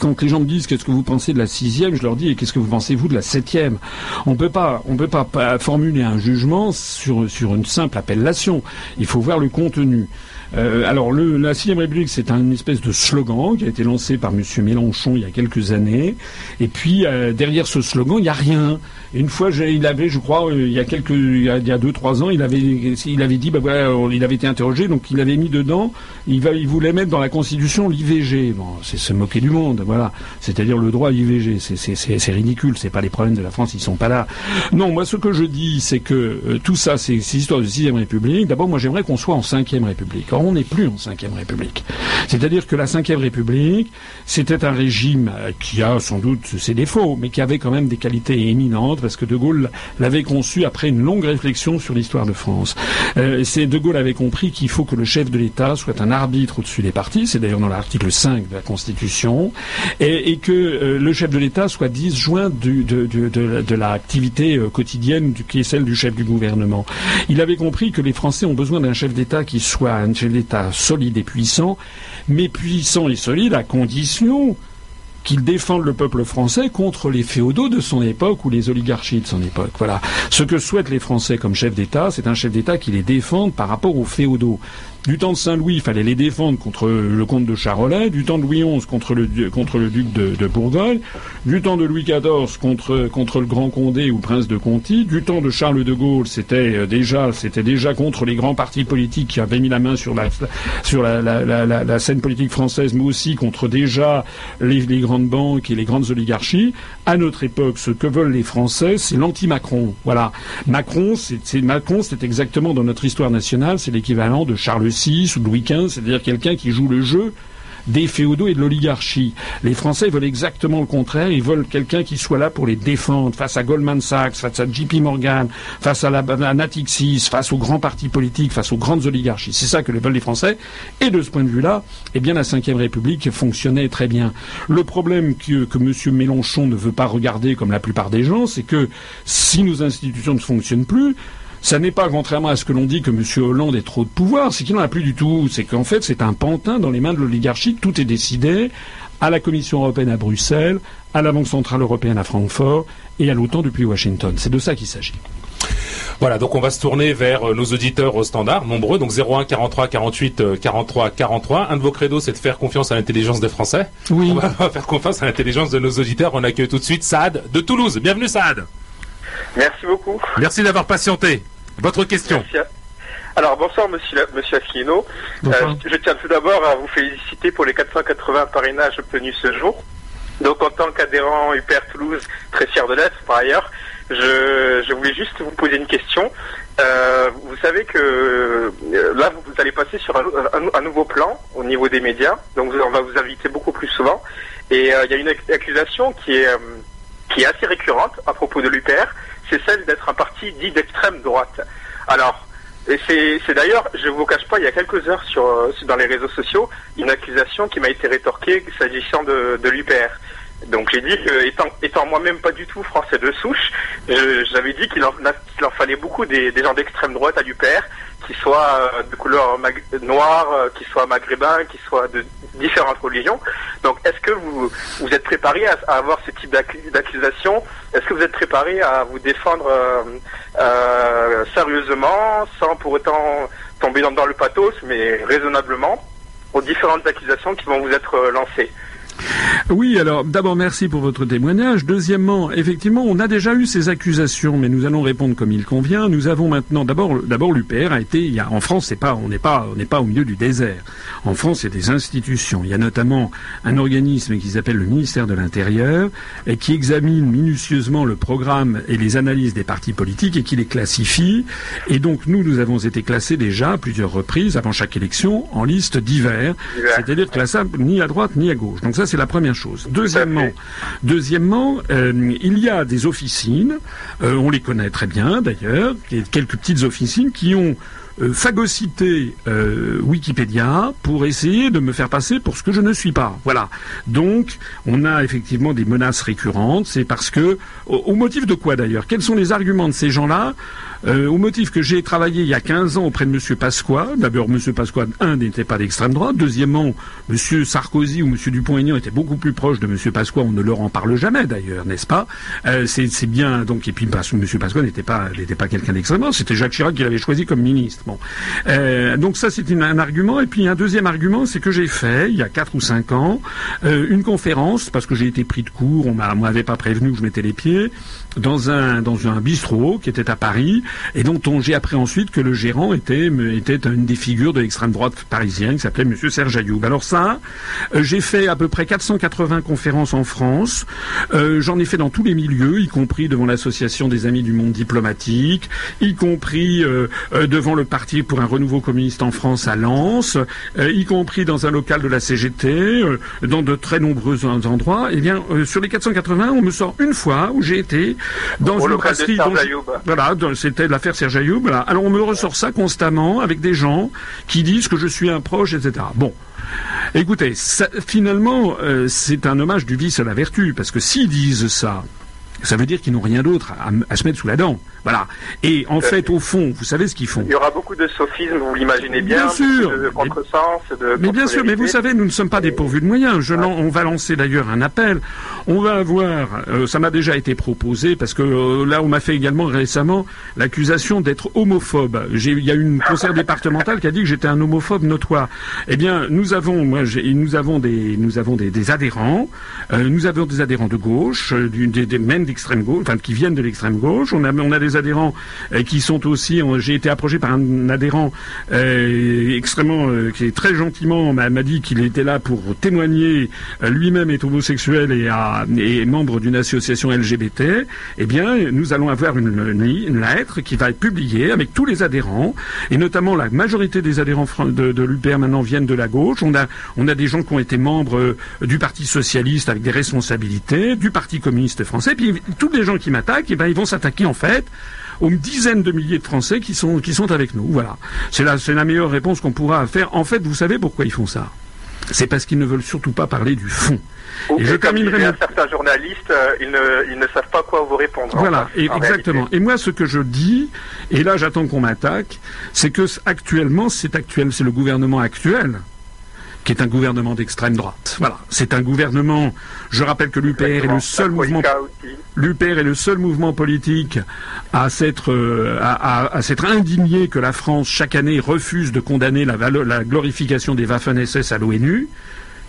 quand les gens me disent qu'est-ce que vous pensez de la sixième, je leur dis qu'est-ce que vous pensez vous de la septième? On peut pas, on peut pas, formuler un jugement sur sur une simple appellation. Il faut voir le contenu. Euh, alors, le, la sixième République, c'est un espèce de slogan qui a été lancé par M. Mélenchon il y a quelques années. Et puis, euh, derrière ce slogan, il n'y a rien. Une fois, il avait, je crois, euh, il y a quelques, il y a, deux, trois ans, il avait, il avait dit, bah il avait été interrogé, donc il avait mis dedans, il, va, il voulait mettre dans la Constitution l'IVG. Bon, c'est se moquer du monde, voilà. C'est-à-dire le droit à l'IVG. C'est ridicule. C'est pas les problèmes de la France, ils sont pas là. Non, moi, ce que je dis, c'est que tout ça, c'est ces histoires de sixième République. D'abord, moi, j'aimerais qu'on soit en cinquième République on n'est plus en Cinquième République. C'est-à-dire que la Cinquième République, c'était un régime euh, qui a sans doute ses défauts, mais qui avait quand même des qualités éminentes, parce que De Gaulle l'avait conçu après une longue réflexion sur l'histoire de France. Euh, c'est De Gaulle avait compris qu'il faut que le chef de l'État soit un arbitre au-dessus des partis, c'est d'ailleurs dans l'article 5 de la Constitution, et, que euh, le chef de l'État soit disjoint de, l'activité quotidienne qui est celle du chef du gouvernement. Il avait compris que les Français ont besoin d'un chef d'État qui soit un chef d'État solide et puissant, mais puissant et solide à condition qu'il défende le peuple français contre les féodaux de son époque ou les oligarchies de son époque. Voilà. Ce que souhaitent les Français comme chef d'État, c'est un chef d'État qui les défende par rapport aux féodaux. Du temps de Saint-Louis, il fallait les défendre contre le comte de Charolais. Du temps de Louis XI, contre le, contre le duc de, Bourgogne. Du temps de Louis XIV, contre, contre le grand Condé ou prince de Conti. Du temps de Charles de Gaulle, c'était euh, déjà, c'était déjà contre les grands partis politiques qui avaient mis la main sur la, sur la, la, la, scène politique française, mais aussi contre déjà les, les, grandes banques et les grandes oligarchies. À notre époque, ce que veulent les Français, c'est l'anti-Macron. Voilà. Macron, c'est Macron, c'est exactement dans notre histoire nationale, c'est l'équivalent de Charles VI ou Louis XV, c'est-à-dire quelqu'un qui joue le jeu des féodaux et de l'oligarchie. Les Français veulent exactement le contraire. Ils veulent quelqu'un qui soit là pour les défendre face à Goldman Sachs, face à JP Morgan, face à la, Natixis, face aux grands partis politiques, face aux grandes oligarchies. C'est ça que veulent les Français. Et de ce point de vue-là, eh bien, la Ve République fonctionnait très bien. Le problème que, que M. Mélenchon ne veut pas regarder comme la plupart des gens, c'est que si nos institutions ne fonctionnent plus, ça n'est pas, contrairement à ce que l'on dit, que M. Hollande ait trop de pouvoir, c'est qu'il n'en a plus du tout. C'est qu'en fait, c'est un pantin dans les mains de l'oligarchie. Tout est décidé à la Commission européenne à Bruxelles, à la Banque centrale européenne à Francfort et à l'OTAN depuis Washington. C'est de ça qu'il s'agit. Voilà, donc on va se tourner vers euh, nos auditeurs au standard, nombreux, donc 01 43 48 43 43. Un de vos credos, c'est de faire confiance à l'intelligence des Français. Oui. On va <laughs> faire confiance à l'intelligence de nos auditeurs. On accueille tout de suite Saad de Toulouse. Bienvenue Saad. Merci beaucoup. Merci d'avoir patienté. Votre question. Alors bonsoir Monsieur, monsieur Asselineau. Euh, je tiens tout d'abord à vous féliciter pour les 480 parrainages obtenus ce jour. Donc en tant qu'adhérent UPR Toulouse, très fier de l'être par ailleurs, je, voulais juste vous poser une question. Euh, vous savez que euh, là vous, allez passer sur un, nouveau plan au niveau des médias, donc on va vous inviter beaucoup plus souvent. Et il y a une accusation qui est qui est assez récurrente à propos de l'UPR, c'est celle d'être un parti dit d'extrême droite. Alors, c'est d'ailleurs, je ne vous cache pas, il y a quelques heures sur, dans les réseaux sociaux, une accusation qui m'a été rétorquée s'agissant de, de l'UPR. Donc j'ai dit que, étant, étant moi-même pas du tout français de souche, j'avais dit qu'il en, en, fallait beaucoup des, des gens d'extrême droite à l'UPR, qui soient euh, de couleur noire, euh, qui soient maghrébins, qui soient de différentes religions. Donc est-ce que vous, vous êtes préparé à, avoir ce type d'accusation? Est-ce que vous êtes préparé à vous défendre euh, sérieusement, sans pour autant tomber dans, dans le pathos, mais raisonnablement aux différentes accusations qui vont vous être lancées? Oui, alors d'abord merci pour votre témoignage. Deuxièmement, effectivement, on a déjà eu ces accusations, mais nous allons répondre comme il convient. Nous avons maintenant d'abord d'abord l'UPR a été il y a, en France, c'est pas on n'est pas on n'est pas au milieu du désert. En France, il y a des institutions. Il y a notamment un organisme qui s'appelle le ministère de l'Intérieur et qui examine minutieusement le programme et les analyses des partis politiques et qui les classifie. Et donc nous, nous avons été classés déjà à plusieurs reprises avant chaque élection en liste divers, c'est-à-dire classables ni à droite ni à gauche. Donc ça, c'est la première chose. Deuxièmement, euh, il y a des officines, euh, on les connaît très bien d'ailleurs, quelques petites officines qui ont euh, phagocyté Wikipédia pour essayer de me faire passer pour ce que je ne suis pas. Voilà. Donc, on a effectivement des menaces récurrentes. C'est parce que, au motif de quoi d'ailleurs? Quels sont les arguments de ces gens-là? Euh, au motif que j'ai travaillé il y a 15 ans auprès de M. Pasqua. D'abord, M. Pasqua, un, n'était pas d'extrême droite. Deuxièmement, M. Sarkozy ou M. Dupont-Aignan étaient beaucoup plus proches de M. Pasqua. On ne leur en parle jamais, d'ailleurs, n'est-ce pas? Euh, C'est bien. Donc, et puis, M. Pasqua n'était pas, pas quelqu'un d'extrême droite. C'était Jacques Chirac qui l'avait choisi comme ministre. Bon. Euh, donc ça, c'est un argument. Et puis, un deuxième argument, c'est que j'ai fait, il y a 4 ou 5 ans, euh, une conférence, parce que j'ai été pris de court, on m'avait pas prévenu que je mettais les pieds, dans un, dans un bistrot qui était à Paris, et dont on, j'ai appris ensuite que le gérant était, était une des figures de l'extrême droite parisienne qui s'appelait Monsieur Serge Ayoub. Alors ça, euh, j'ai fait à peu près 480 conférences en France. Euh, j'en ai fait dans tous les milieux, y compris devant l'association des amis du monde diplomatique, y compris euh, devant le parti pour un renouveau communiste en France à Lens, y compris dans un local de la CGT, dans de très nombreux endroits. Eh bien, sur les 480, on me sort une fois où j'ai été dans une brasserie. Voilà, c'était l'affaire Serge Ayoub. Alors on me ressort ça constamment avec des gens qui disent que je suis un proche, etc. Bon. Écoutez, finalement, euh, c'est un hommage du vice à la vertu, parce que s'ils disent ça, ça veut dire qu'ils n'ont rien d'autre à, se mettre sous la dent. Voilà. Et en fait, au fond, vous savez ce qu'ils font. Il y aura beaucoup de sophisme, vous l'imaginez bien. Bien sûr. De contresens, de Mais bien sûr, mais vous savez, nous ne sommes pas dépourvus de moyens. Je on va lancer d'ailleurs un appel. On va avoir, euh, ça m'a déjà été proposé, parce que euh, là, on m'a fait également récemment l'accusation d'être homophobe. Il y a une conseillère départementale qui a dit que j'étais un homophobe notoire. Eh bien, nous avons, moi, nous avons des, nous avons des, adhérents, euh, nous avons des adhérents de gauche, des, des, même extrême gauche, enfin qui viennent de l'extrême gauche. On a, on a des adhérents euh, qui sont aussi. J'ai été approché par un adhérent euh, extrêmement, euh, qui est très gentiment m'a dit qu'il était là pour témoigner. Lui-même est homosexuel et, est membre d'une association LGBT. Eh bien, nous allons avoir une, une, lettre qui va être publiée avec tous les adhérents et notamment la majorité des adhérents de, de l'UPR maintenant viennent de la gauche. On a, on a des gens qui ont été membres du Parti socialiste avec des responsabilités, du Parti communiste français. Puis tous les gens qui m'attaquent, eh ben, ils vont s'attaquer en fait aux dizaines de milliers de Français qui sont, qui sont avec nous. Voilà. C'est la, c'est la meilleure réponse qu'on pourra faire. En fait, vous savez pourquoi ils font ça? C'est parce qu'ils ne veulent surtout pas parler du fond. et je terminerai. Certains journalistes, euh, ils, ne, ils, ne, savent pas quoi vous répondre. Voilà, et, exactement. Et moi, ce que je dis, et là, j'attends qu'on m'attaque, c'est que actuellement, c'est actuel, c'est le gouvernement actuel qui est un gouvernement d'extrême droite. Voilà, c'est un gouvernement. Je rappelle que l'UPR est le seul mouvement. L'UPR est le seul mouvement politique à s'être euh, à, s'être indigné que la France chaque année refuse de condamner la, la glorification des Waffen-SS à l'ONU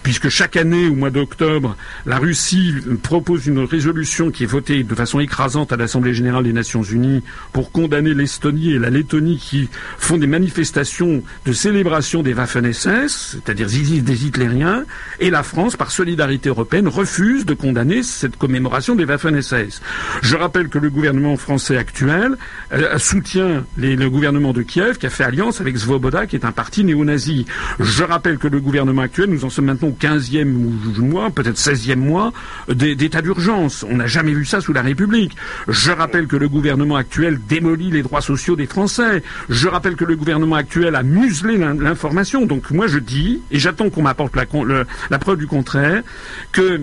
puisque chaque année, au mois d'octobre, la Russie propose une résolution qui est votée de façon écrasante à l'Assemblée générale des Nations unies pour condamner l'Estonie et la Lettonie qui font des manifestations de célébration des Waffen-SS, c'est-à-dire des hitlériens, et la France, par solidarité européenne, refuse de condamner cette commémoration des Waffen-SS. Je rappelle que le gouvernement français actuel euh, soutient le gouvernement de Kiev qui a fait alliance avec Svoboda, qui est un parti néo-nazi. Je rappelle que le gouvernement actuel, nous en sommes maintenant 15e mois, peut-être 16e mois d'état d'urgence. On n'a jamais vu ça sous la République. Je rappelle que le gouvernement actuel démolit les droits sociaux des Français. Je rappelle que le gouvernement actuel a muselé l'information. Donc moi je dis, et j'attends qu'on m'apporte la, la preuve du contraire, que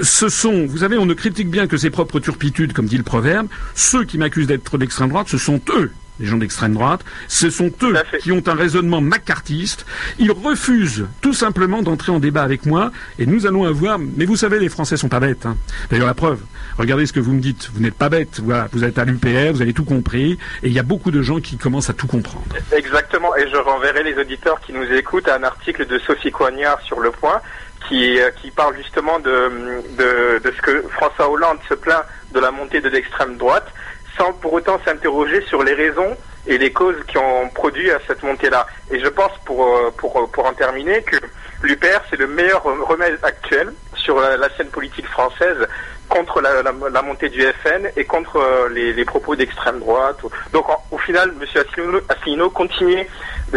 ce sont, vous savez, on ne critique bien que ses propres turpitudes, comme dit le proverbe, ceux qui m'accusent d'être d'extrême droite, ce sont eux les gens d'extrême droite. Ce sont eux qui ont un raisonnement macartiste. Ils refusent tout simplement d'entrer en débat avec moi et nous allons avoir. Mais vous savez, les Français sont pas bêtes. Hein. D'ailleurs, la preuve. Regardez ce que vous me dites. Vous n'êtes pas bête. Voilà, vous êtes à l'UPR, vous avez tout compris. Et il y a beaucoup de gens qui commencent à tout comprendre. Exactement. Et je renverrai les auditeurs qui nous écoutent à un article de Sophie Coignard sur Le Point qui, euh, qui parle justement de, de, de ce que François Hollande se plaint de la montée de l'extrême droite sans pour autant s'interroger sur les raisons et les causes qui ont produit à cette montée-là. Et je pense, pour, euh, pour, pour en terminer, que l'UPR, c'est le meilleur remède actuel sur la, scène politique française contre la, montée du FN et contre euh, les, propos d'extrême droite. Donc au final, M. Asselineau, continuez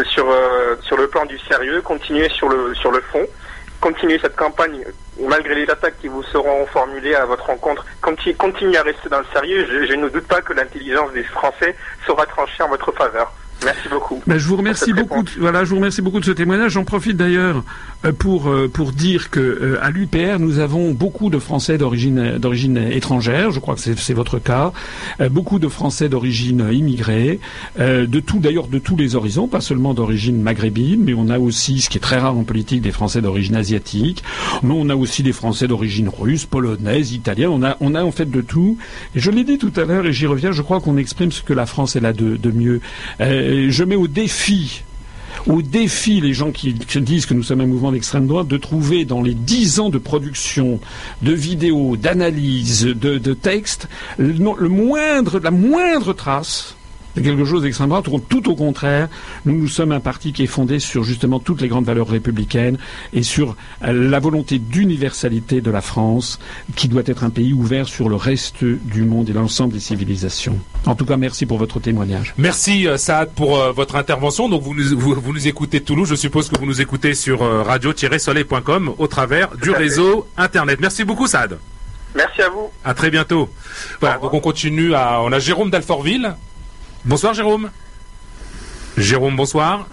sur, euh, sur le plan du sérieux, continuez sur le, sur le fond continuez cette campagne, malgré les attaques qui vous seront formulées à votre rencontre, continuez à rester dans le sérieux. Je, je ne doute pas que l'intelligence des Français sera tranchée en votre faveur. Merci beaucoup. Ben, je vous remercie beaucoup. De, voilà, je vous remercie beaucoup de ce témoignage. J'en profite d'ailleurs euh, pour euh, pour dire que euh, à l'UPR nous avons beaucoup de Français d'origine d'origine étrangère. Je crois que c'est votre cas. beaucoup de Français d'origine immigrée, de tout d'ailleurs de tous les horizons, pas seulement d'origine maghrébine, mais on a aussi, ce qui est très rare en politique, des Français d'origine asiatique. Mais on a aussi des Français d'origine russe, polonaise, italienne. On a on a en fait de tout. Et je l'ai dit tout à l'heure et j'y reviens. Je crois qu'on exprime ce que la France est là de, de mieux je mets au défi au défi les gens qui, disent que nous sommes un mouvement d'extrême droite de trouver dans les dix ans de production de vidéos, d'analyse, de, textes, le, moindre, la moindre trace c'est quelque chose d'extrême droite. Tout au contraire, nous, nous sommes un parti qui est fondé sur justement toutes les grandes valeurs républicaines et sur euh, la volonté d'universalité de la France, qui doit être un pays ouvert sur le reste du monde et l'ensemble des civilisations. En tout cas, merci pour votre témoignage. Merci euh, Saad pour euh, votre intervention. Donc vous nous, vous, nous écoutez de Toulouse. Je suppose que vous nous écoutez sur radio-soleil.com au travers du réseau Internet. Merci beaucoup Saad. Merci à vous. À très bientôt. Voilà, donc on continue à. On a Jérôme d'Alfortville. Bonsoir Jérôme. Jérôme, bonsoir.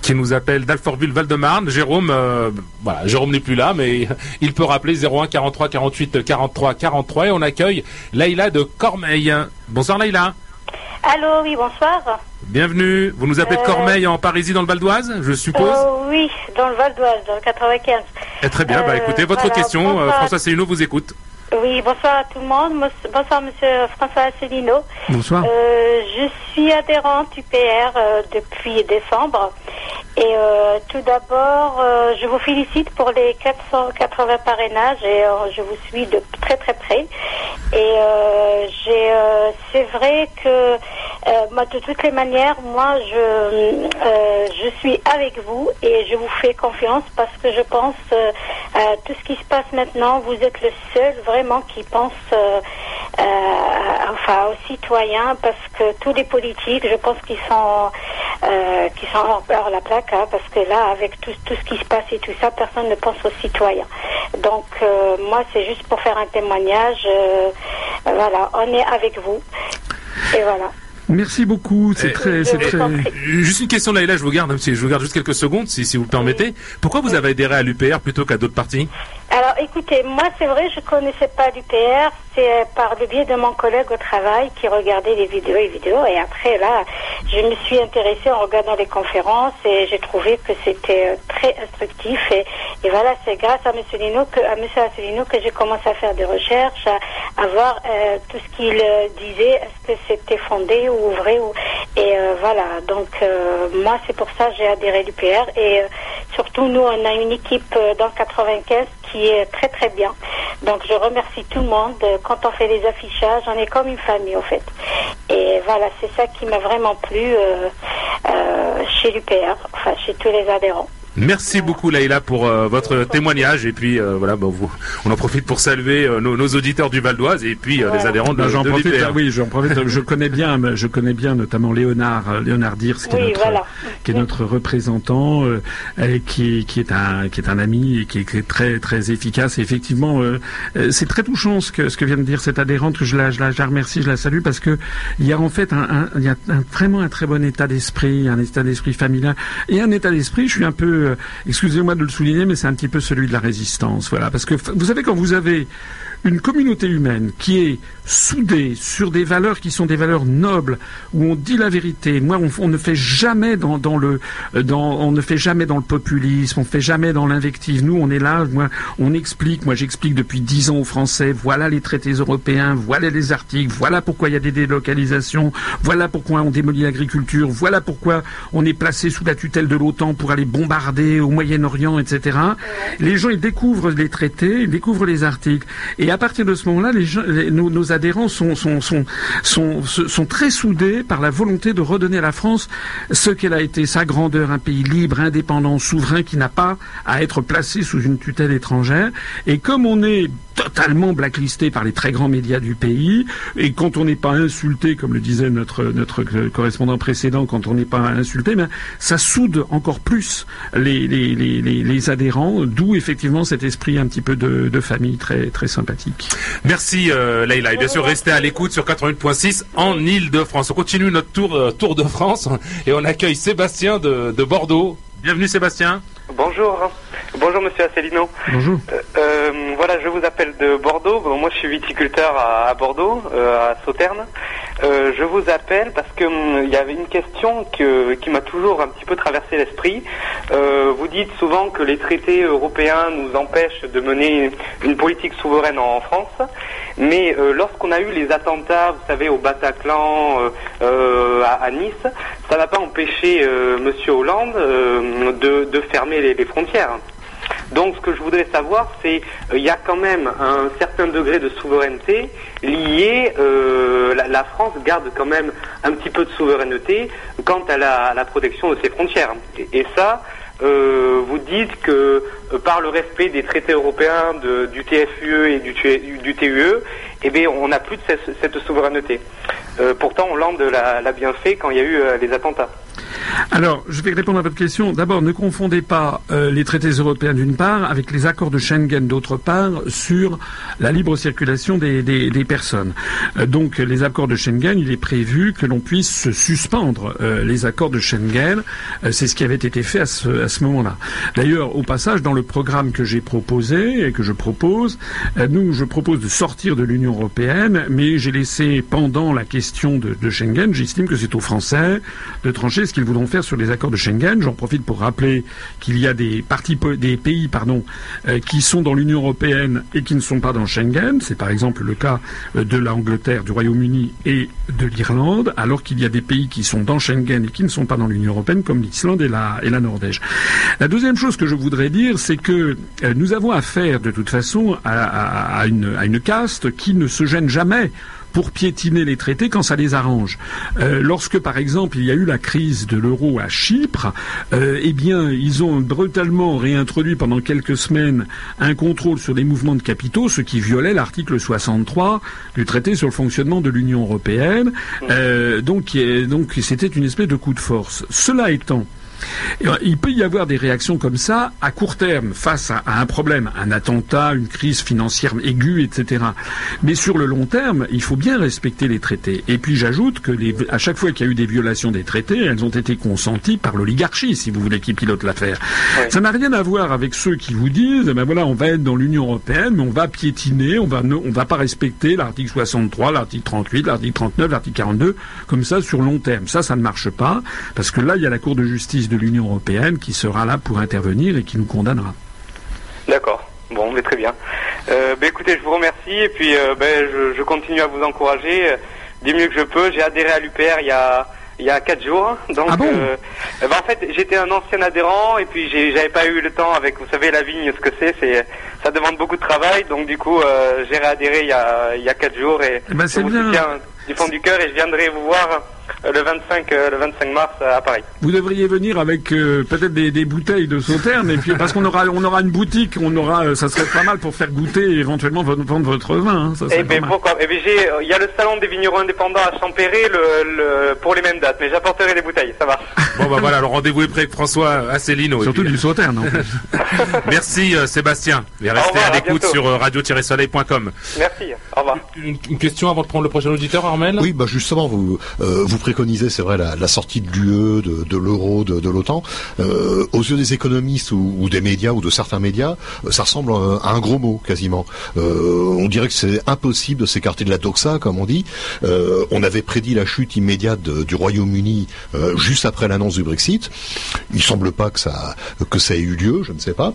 Qui nous appelle d'Alfortville, Val-de-Marne. Jérôme, euh, voilà, Jérôme n'est plus là, mais <laughs> il peut rappeler 01 43 48 43 43 et on accueille Laïla de Cormeil. Bonsoir Laïla. Allô, oui, bonsoir. Bienvenue. Vous nous appelez de euh, Cormeil en Parisie dans le Val d'Oise, je suppose euh, Oui, dans le Val d'Oise, dans le 95. Eh, très bien, bah écoutez, votre question, François Célineau vous écoute. Oui, bonsoir à tout le monde. Bonsoir, monsieur François Asselineau. Bonsoir. Euh, je suis adhérente UPR euh, depuis décembre. Et euh, tout d'abord, je vous félicite pour les 480 parrainages et je vous suis de très très près. Et j'ai, c'est vrai que moi, de toutes les manières, moi, je, je suis avec vous et je vous fais confiance parce que je pense à tout ce qui se passe maintenant. Vous êtes le seul vraiment qui pense enfin aux citoyens parce que tous les politiques, je pense qu'ils sont qui sont hors la plaque Hein, parce que là, avec tout, tout, ce qui se passe et tout ça, personne ne pense aux citoyens. Donc, euh, moi, c'est juste pour faire un témoignage. Euh, voilà, on est avec vous. Et voilà. Merci beaucoup, c'est très, c'est très. Juste une question là, je vous garde, je vous garde juste quelques secondes, si, si vous le permettez. Pourquoi vous avez adhéré à l'UPR plutôt qu'à d'autres partis? Alors, écoutez, moi, c'est vrai, je connaissais pas l'UPR. C'est par le biais de mon collègue au travail qui regardait les vidéos et vidéos. Et après, là, je me suis intéressée en regardant les conférences et j'ai trouvé que c'était euh, très instructif. Et, voilà, c'est grâce à M. Lino que, à que j'ai commencé à faire des recherches, à, voir euh, tout ce qu'il euh, disait, est-ce que c'était fondé ou vrai. Ou, et voilà, donc moi, c'est pour ça que j'ai adhéré à l'UPR. Et surtout, nous, on a une équipe dans 95 qui est très très bien. Donc je remercie tout le monde. Quand on fait les affichages, on est comme une famille en fait. Et voilà, c'est ça qui m'a vraiment plu euh, euh, chez l'UPR, enfin chez tous les adhérents. Merci beaucoup Laïla pour euh, votre témoignage et puis euh, voilà, vous, on en profite pour saluer euh, nos, auditeurs du Val d'Oise et puis les adhérents de, bah, j'en profite, Oui, j'en profite. je connais bien, je connais bien notamment Léonard, Léonard Diers, qui, est notre, qui est notre représentant, et qui, qui est un qui est un ami et qui est, très très efficace. Et effectivement, c'est très touchant ce que ce que vient de dire cette adhérente. Que je la je la, je la remercie, je la salue parce que il y a en fait un, un il y a un, vraiment un très bon état d'esprit, un état d'esprit familial et un état d'esprit. Je suis un peu excusez-moi de le souligner, mais c'est un petit peu celui de la résistance. Voilà, parce que vous savez quand vous avez une communauté humaine qui est soudée sur des valeurs qui sont des valeurs nobles, où on dit la vérité. Moi, on, ne fait jamais dans, le, dans, on ne fait jamais dans le populisme, on ne fait jamais dans l'invective. Nous, on est là, moi, on explique. Moi, j'explique depuis dix ans aux Français. Voilà les traités européens, voilà les articles, voilà pourquoi il y a des délocalisations, voilà pourquoi on démolit l'agriculture, voilà pourquoi on est placé sous la tutelle de l'OTAN pour aller bombarder au Moyen-Orient, etc. Les gens, ils découvrent les traités, ils découvrent les articles, et à partir de ce moment-là, nos, adhérents sont, très soudés par la volonté de redonner à la France ce qu'elle a été, sa grandeur, un pays libre, indépendant, souverain, qui n'a pas à être placé sous une tutelle étrangère. Et comme on est totalement blacklisté par les très grands médias du pays. Et quand on n'est pas insulté, comme le disait notre, correspondant précédent, quand on n'est pas insulté, ben, ça soude encore plus les, adhérents, d'où effectivement cet esprit un petit peu de, famille très sympathique. Merci euh, Leïla. Et bien sûr, restez à l'écoute sur 88.6 en Ile-de-France. On continue notre tour, euh, tour de France <laughs> et on accueille Sébastien de, de Bordeaux. Bienvenue Sébastien. Bonjour. Bonjour Monsieur Asselineau. Bonjour. Euh, euh, voilà, je vous appelle de Bordeaux. moi, je suis viticulteur à, Bordeaux, euh, à Sauternes. Je vous appelle parce que hum, il y avait une question qui m'a toujours un petit peu traversé l'esprit. vous dites souvent que les traités européens nous empêchent de mener une politique souveraine en France, mais lorsqu'on a eu les attentats, vous savez, au Bataclan, à, Nice, ça n'a pas empêché Monsieur Hollande de, fermer les frontières. Donc ce que je voudrais savoir, c'est euh, il y a quand même un certain degré de souveraineté lié. Euh, la, France garde quand même un petit peu de souveraineté quant à la, protection de ses frontières. Et, ça, euh, vous dites que par le respect des traités européens du TFUE et du, du, TUE, eh bien, on n'a plus de cette, souveraineté. pourtant, Hollande l'a bien fait quand il y a eu les attentats. Alors, je vais répondre à votre question. D'abord, ne confondez pas euh, les traités européens d'une part avec les accords de Schengen d'autre part sur la libre circulation des, personnes. Euh, donc, les accords de Schengen, il est prévu que l'on puisse suspendre euh, les accords de Schengen. C'est ce qui avait été fait à ce, moment-là. D'ailleurs, au passage, dans le programme que j'ai proposé et que je propose, nous, je propose de sortir de l'Union européenne, mais j'ai laissé pendant la question de Schengen, j'estime que c'est aux Français de trancher ce qu'ils voudront faire sur les accords de Schengen. J'en profite pour rappeler qu'il y a des, parties, des pays pardon, euh, qui sont dans l'Union européenne et qui ne sont pas dans Schengen. C'est par exemple le cas euh, de l'Angleterre, du Royaume-Uni et de l'Irlande, alors qu'il y a des pays qui sont dans Schengen et qui ne sont pas dans l'Union européenne, comme l'Islande et la, Norvège. La deuxième chose que je voudrais dire, c'est que euh, nous avons affaire de toute façon à une caste qui ne se gêne jamais pour piétiner les traités quand ça les arrange. Euh, lorsque, par exemple, il y a eu la crise de l'euro à Chypre, euh, eh bien, ils ont brutalement réintroduit pendant quelques semaines un contrôle sur les mouvements de capitaux, ce qui violait l'article 63 du traité sur le fonctionnement de l'Union européenne. Euh, donc, donc, c'était une espèce de coup de force. Cela étant, il peut y avoir des réactions comme ça à court terme face à, un problème, un attentat, une crise financière aiguë, etc. Mais sur le long terme, il faut bien respecter les traités. Et puis j'ajoute que à chaque fois qu'il y a eu des violations des traités, elles ont été consenties par l'oligarchie, si vous voulez, qui pilote l'affaire. Ça n'a rien à voir avec ceux qui vous disent, eh ben voilà, on va être dans l'Union européenne, mais on va piétiner, on va on va pas respecter l'article 63, l'article 38, l'article 39, l'article 42, comme ça sur long terme. Ça, ça ne marche pas, parce que là, il y a la Cour de justice de l'Union européenne qui sera là pour intervenir et qui nous condamnera. D'accord. Bon, mais très bien. Euh, ben, écoutez, je vous remercie et puis euh, ben, je, continue à vous encourager euh, du mieux que je peux. J'ai adhéré à l'UPR il y a il y a quatre jours. Donc, ah ben, en fait, j'étais un ancien adhérent et puis j'avais pas eu le temps avec, vous savez, la vigne, ce que c'est, c'est ça demande beaucoup de travail. Donc du coup, j'ai réadhéré il y a il y a quatre jours et eh je vous soutiens du fond du cœur et je viendrai vous voir le 25, euh, le 25 mars à Paris. Vous devriez venir avec euh, peut-être des, des, bouteilles de sauterne et puis parce qu'on aura on aura une boutique, on aura euh, ça serait pas mal pour faire goûter et éventuellement vendre votre vin. Hein, ça eh ben pourquoi? Eh ben il y a le salon des vignerons indépendants à Champéry le, pour les mêmes dates, mais j'apporterai les bouteilles, ça va. <laughs> Bon bah voilà, le rendez-vous est prêt avec François Asselineau. Surtout du sauterne. En <laughs> Merci Sébastien. Et restez à l'écoute sur radio-soleil.com. Merci. Au revoir. Une, question avant de prendre le prochain auditeur, Armel? Oui, bah justement vous vous préconisez, c'est vrai, la, sortie de l'UE, de, l'euro, de, l'OTAN. aux yeux des économistes ou, des médias ou de certains médias, ça ressemble à un gros mot quasiment. on dirait que c'est impossible de s'écarter de la doxa, comme on dit. on avait prédit la chute immédiate du Royaume-Uni juste après l'annonce du Brexit. Il semble pas que ça que ça ait eu lieu, je ne sais pas.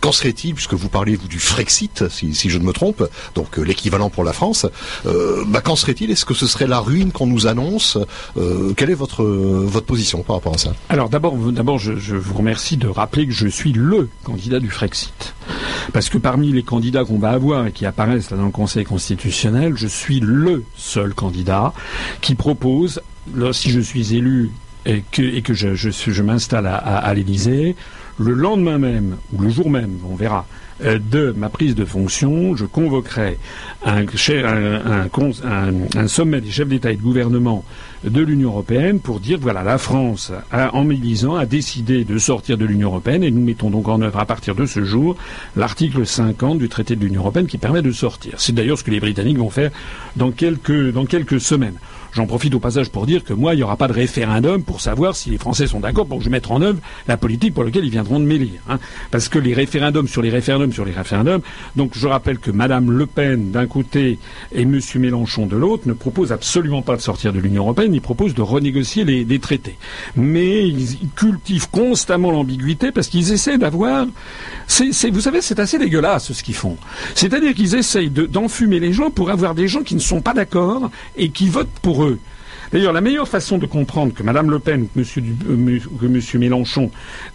Qu'en serait-il, puisque vous parlez du Frexit, si, je ne me trompe, donc l'équivalent pour la France. Bah, qu'en serait-il? Est-ce que ce serait la ruine qu'on nous annonce euh, Quelle est votre position par rapport à ça? Alors d'abord, d'abord, je, vous remercie de rappeler que je suis le candidat du Frexit, parce que parmi les candidats qu'on va avoir et qui apparaissent dans le Conseil constitutionnel, je suis le seul candidat qui propose, si je suis élu et que, je, m'installe à, à, à l'Élysée, le lendemain même ou le jour même, on verra, de ma prise de fonction, je convoquerai un, sommet des chefs d'État et de gouvernement de l'Union européenne pour dire voilà la France en 10 ans a décidé de sortir de l'Union européenne et nous mettons donc en œuvre à partir de ce jour l'article 50 du traité de l'Union européenne qui permet de sortir. C'est d'ailleurs ce que les Britanniques vont faire dans quelques semaines. J'en profite au passage pour dire que moi, il n'y aura pas de référendum pour savoir si les Français sont d'accord pour que je mette en œuvre la politique pour laquelle ils viendront de m'élire. Hein. Parce que les référendums sur les référendums sur les référendums, donc je rappelle que Madame Le Pen d'un côté et Monsieur Mélenchon de l'autre ne proposent absolument pas de sortir de l'Union européenne, ils proposent de renégocier les, traités. Mais ils, cultivent constamment l'ambiguïté parce qu'ils essaient d'avoir... vous savez, c'est assez dégueulasse ce qu'ils font. C'est-à-dire qu'ils essayent d'enfumer les gens pour avoir des gens qui ne sont pas d'accord et qui votent pour D'ailleurs, la meilleure façon de comprendre que Mme Le Pen ou que M. Euh, Mélenchon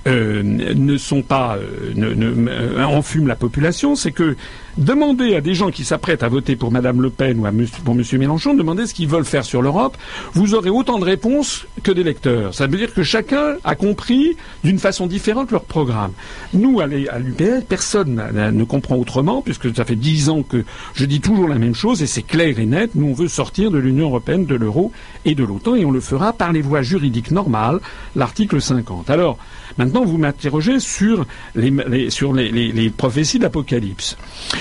euh, ne sont pas, euh, enfument la population, c'est que Demandez à des gens qui s'apprêtent à voter pour Mme Le Pen ou pour M. Mélenchon, demandez ce qu'ils veulent faire sur l'Europe. Vous aurez autant de réponses que d'électeurs. Ça veut dire que chacun a compris d'une façon différente leur programme. Nous, à l'UPR, personne ne comprend autrement, puisque ça fait dix ans que je dis toujours la même chose, et c'est clair et net. Nous, on veut sortir de l'Union européenne, de l'euro et de l'OTAN, et on le fera par les voies juridiques normales, l'article 50. Alors, Maintenant, vous m'interrogez sur les, sur les, prophéties d'Apocalypse.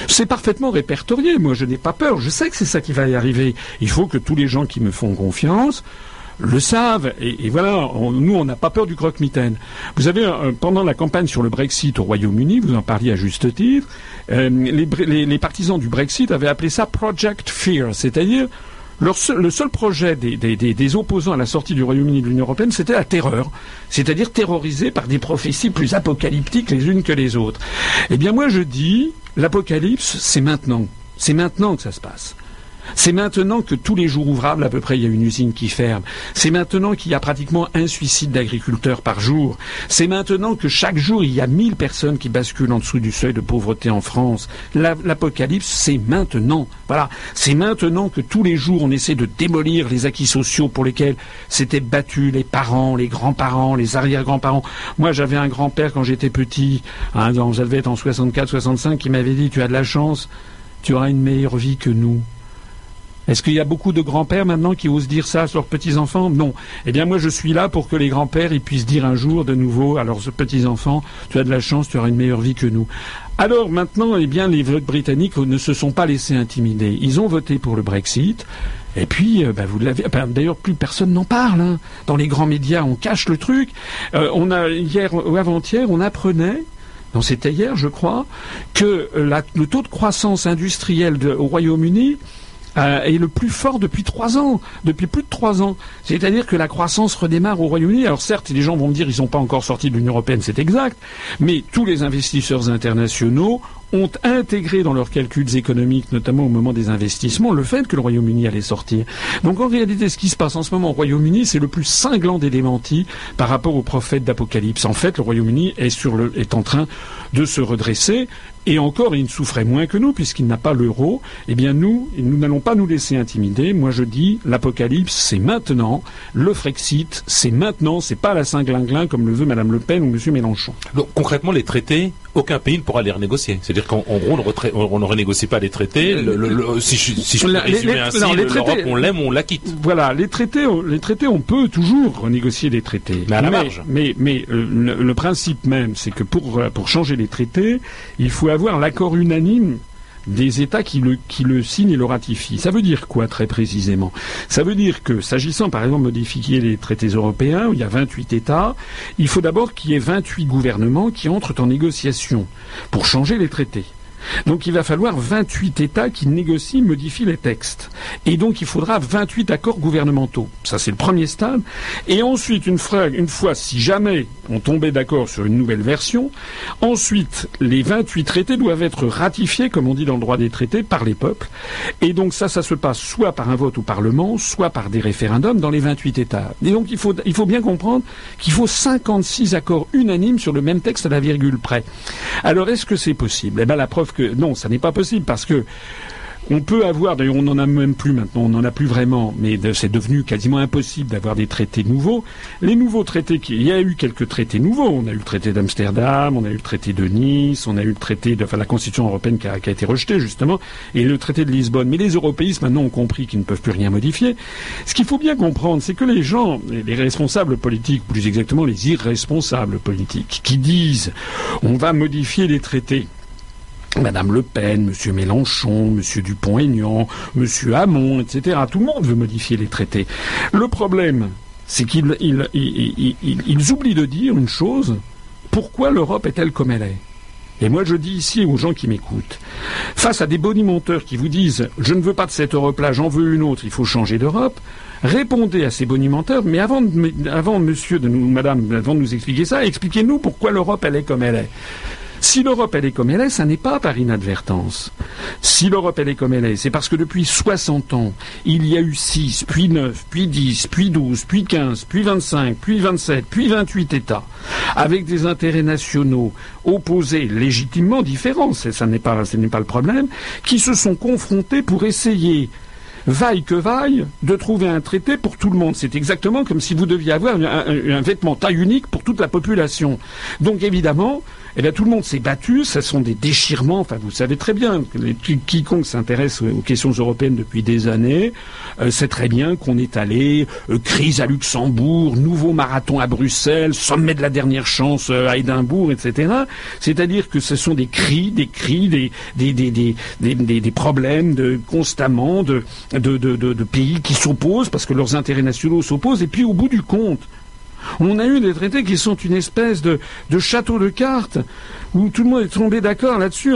C'est parfaitement répertorié. Moi, je n'ai pas peur. Je sais que c'est ça qui va y arriver. Il faut que tous les gens qui me font confiance le savent. Et, voilà, nous, on n'a pas peur du croque-mitaine. Vous avez, euh, pendant la campagne sur le Brexit au Royaume-Uni, vous en parliez à juste titre, euh, les, partisans du Brexit avaient appelé ça Project Fear, c'est-à-dire le seul projet des, opposants à la sortie du Royaume-Uni de l'Union européenne, c'était la terreur, c'est-à-dire terrorisé par des prophéties plus apocalyptiques les unes que les autres. Eh bien moi je dis, l'apocalypse, c'est maintenant. C'est maintenant que ça se passe. C'est maintenant que tous les jours ouvrables, à peu près, il y a une usine qui ferme. C'est maintenant qu'il y a pratiquement un suicide d'agriculteurs par jour. C'est maintenant que chaque jour, il y a mille personnes qui basculent en dessous du seuil de pauvreté en France. L'apocalypse, c'est maintenant. Voilà. C'est maintenant que tous les jours, on essaie de démolir les acquis sociaux pour lesquels s'étaient battus les parents, les grands-parents, les arrière-grands-parents. Moi, j'avais un grand-père quand j'étais petit, hein, dans, être en 64, 65, qui m'avait dit, tu as de la chance, tu auras une meilleure vie que nous. Est-ce qu'il y a beaucoup de grands-pères maintenant qui osent dire ça à leurs petits-enfants Non. Eh bien, moi, je suis là pour que les grands-pères puissent dire un jour de nouveau à leurs petits-enfants Tu as de la chance, tu auras une meilleure vie que nous. Alors maintenant, eh bien, les votes britanniques ne se sont pas laissés intimider. Ils ont voté pour le Brexit. Et puis, euh, bah, vous l'avez. D'ailleurs, plus personne n'en parle. Hein. Dans les grands médias, on cache le truc. Euh, on a hier ou avant-hier, on apprenait non, c'était hier, je crois, que le taux de croissance industrielle au Royaume-Uni euh, est le plus fort depuis trois ans, depuis plus de trois ans. C'est-à-dire que la croissance redémarre au Royaume-Uni. Alors certes, les gens vont me dire ils sont pas encore sortis de l'Union européenne, c'est exact, mais tous les investisseurs internationaux ont intégré dans leurs calculs économiques, notamment au moment des investissements, le fait que le Royaume-Uni allait sortir. Donc en réalité, ce qui se passe en ce moment au Royaume-Uni, c'est le plus cinglant des démentis par rapport aux prophètes d'Apocalypse. En fait, le Royaume-Uni est, sur le, est en train de se redresser. Et encore, il ne souffrait moins que nous, puisqu'il n'a pas l'euro. Eh bien, nous, nous n'allons pas nous laisser intimider. Moi, je dis, l'apocalypse, c'est maintenant. Le Frexit, c'est maintenant. C'est pas la Saint-Glinglin, comme le veut Madame Le Pen ou Monsieur Mélenchon. Donc, concrètement, les traités, aucun pays ne pourra les renégocier. C'est-à-dire qu'en gros, on, ne renégocie pas les traités. si, je, peux résumer ainsi, l'Europe, on l'aime, on la quitte. Voilà, les traités, les traités, on peut toujours renégocier les traités. Mais à la marge. Mais, mais, euh, le, principe même, c'est que pour, pour changer les traités, il faut avoir l'accord unanime des États qui le, signent et le ratifient. Ça veut dire quoi très précisément? Ça veut dire que, s'agissant par exemple de modifier les traités européens, où il y a 28 États, il faut d'abord qu'il y ait 28 gouvernements qui entrent en négociation pour changer les traités. Donc il va falloir 28 États qui négocient, modifient les textes. Et donc il faudra 28 accords gouvernementaux. Ça c'est le premier stade. Et ensuite, une fois, si jamais on tombait d'accord sur une nouvelle version, ensuite les 28 traités doivent être ratifiés, comme on dit dans le droit des traités, par les peuples. Et donc ça, ça se passe soit par un vote au Parlement, soit par des référendums dans les 28 États. Et donc il faut, il faut bien comprendre qu'il faut 56 accords unanimes sur le même texte à la virgule près. Alors est-ce que c'est possible? Eh bien la preuve non, ça n'est pas possible parce que on peut avoir, d'ailleurs on n'en a même plus maintenant, on n'en a plus vraiment, mais c'est devenu quasiment impossible d'avoir des traités nouveaux. Les nouveaux traités, il y a eu quelques traités nouveaux, on a eu le traité d'Amsterdam, on a eu le traité de Nice, on a eu le traité de, la Constitution européenne qui a, été rejetée justement, et le traité de Lisbonne. Mais les européistes maintenant ont compris qu'ils ne peuvent plus rien modifier. Ce qu'il faut bien comprendre, c'est que les gens, les responsables politiques, plus exactement les irresponsables politiques, qui disent on va modifier les traités, Madame Le Pen, Monsieur Mélenchon, Monsieur Dupont-Aignan, Monsieur Hamon, etc. Tout le monde veut modifier les traités. Le problème, c'est qu'ils ils, oublient de dire une chose. Pourquoi l'Europe est-elle comme elle est? Et moi, je dis ici aux gens qui m'écoutent, face à des bonimenteurs qui vous disent je ne veux pas de cette Europe-là, j'en veux une autre, il faut changer d'Europe, répondez à ces bonimenteurs, mais avant, avant monsieur, de nous, madame, avant de nous expliquer ça, expliquez-nous pourquoi l'Europe, elle est comme elle est. Si l'Europe, elle est comme elle est, ça n'est pas par inadvertance. Si l'Europe, elle est comme elle est, c'est parce que depuis 60 ans, il y a eu 6, puis 9, puis 10, puis 12, puis 15, puis 25, puis 27, puis 28 États, avec des intérêts nationaux opposés, légitimement différents, ça n'est pas, ce n'est pas le problème, qui se sont confrontés pour essayer vaille que vaille, de trouver un traité pour tout le monde. C'est exactement comme si vous deviez avoir un, un, vêtement taille unique pour toute la population. Donc évidemment, eh bien, tout le monde s'est battu. Ce sont des déchirements. Enfin, vous savez très bien, quiconque s'intéresse aux questions européennes depuis des années euh, sait très bien qu'on est allé euh, crise à Luxembourg, nouveau marathon à Bruxelles, sommet de la dernière chance euh, à Édimbourg, etc. C'est-à-dire que ce sont des cris, des cris, des problèmes constamment de pays qui s'opposent parce que leurs intérêts nationaux s'opposent. Et puis, au bout du compte, on a eu des traités qui sont une espèce de, château de cartes où tout le monde est tombé d'accord là-dessus.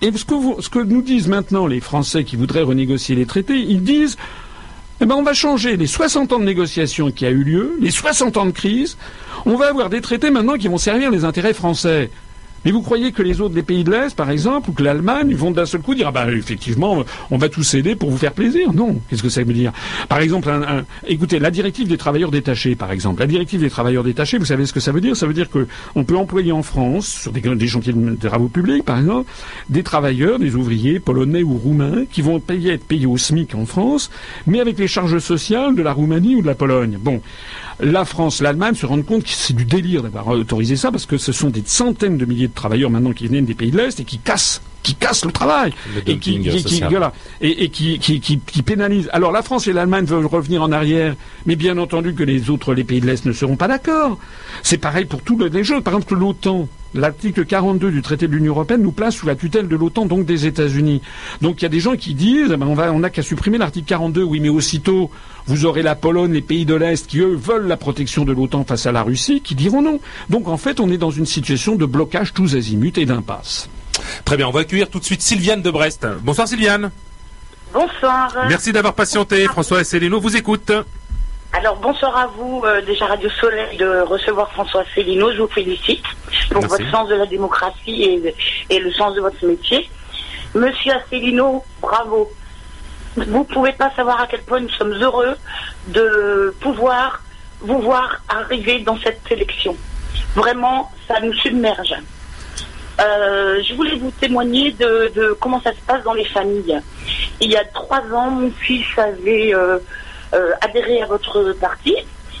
et ce que, nous disent maintenant les Français qui voudraient renégocier les traités, ils disent eh ben on va changer les 60 ans de négociation qui a eu lieu, les 60 ans de crise. On va avoir des traités maintenant qui vont servir les intérêts français. Mais vous croyez que les autres, les pays de l'Est, par exemple, ou que l'Allemagne, vont d'un seul coup dire ah ben effectivement, on va tous aider pour vous faire plaisir. Non. Qu'est-ce que ça veut dire? Par exemple, écoutez, la directive des travailleurs détachés, par exemple, la directive des travailleurs détachés, vous savez ce que ça veut dire? Ça veut dire que on peut employer en France, sur des, des chantiers de travaux publics, par exemple, des travailleurs, des ouvriers polonais ou roumains qui vont être payés au SMIC en France, mais avec les charges sociales de la Roumanie ou de la Pologne. Bon, la France, l'Allemagne se rendent compte que c'est du délire d'avoir autorisé ça parce que ce sont des centaines de milliers de travailleurs maintenant qui viennent des pays de l'Est et qui cassent qui cassent le travail et qui, pénalisent. Alors la France et l'Allemagne veulent revenir en arrière, mais bien entendu que les autres, les pays de l'Est, ne seront pas d'accord. C'est pareil pour tous les jeux. Par exemple, l'OTAN, l'article 42 du traité de l'Union européenne nous place sous la tutelle de l'OTAN, donc des États-Unis. Donc il y a des gens qui disent, eh ben, on n'a qu'à supprimer l'article 42. Oui, mais aussitôt, vous aurez la Pologne, les pays de l'Est qui eux veulent la protection de l'OTAN face à la Russie, qui diront non. Donc en fait, on est dans une situation de blocage tous azimuts et d'impasse. Très bien, on va accueillir tout de suite Sylviane de Brest. Bonsoir Sylviane. Bonsoir. Merci d'avoir patienté. François Asselineau vous écoute. Alors bonsoir à vous, euh, déjà Radio Soleil, de recevoir François Asselineau. Je vous félicite pour votre sens de la démocratie et, le sens de votre métier. Monsieur Asselineau, bravo. Vous ne pouvez pas savoir à quel point nous sommes heureux de pouvoir vous voir arriver dans cette élection. Vraiment, ça nous submerge. Euh, je voulais vous témoigner de, comment ça se passe dans les familles. Il y a trois ans, mon fils avait euh, euh, adhéré à votre parti.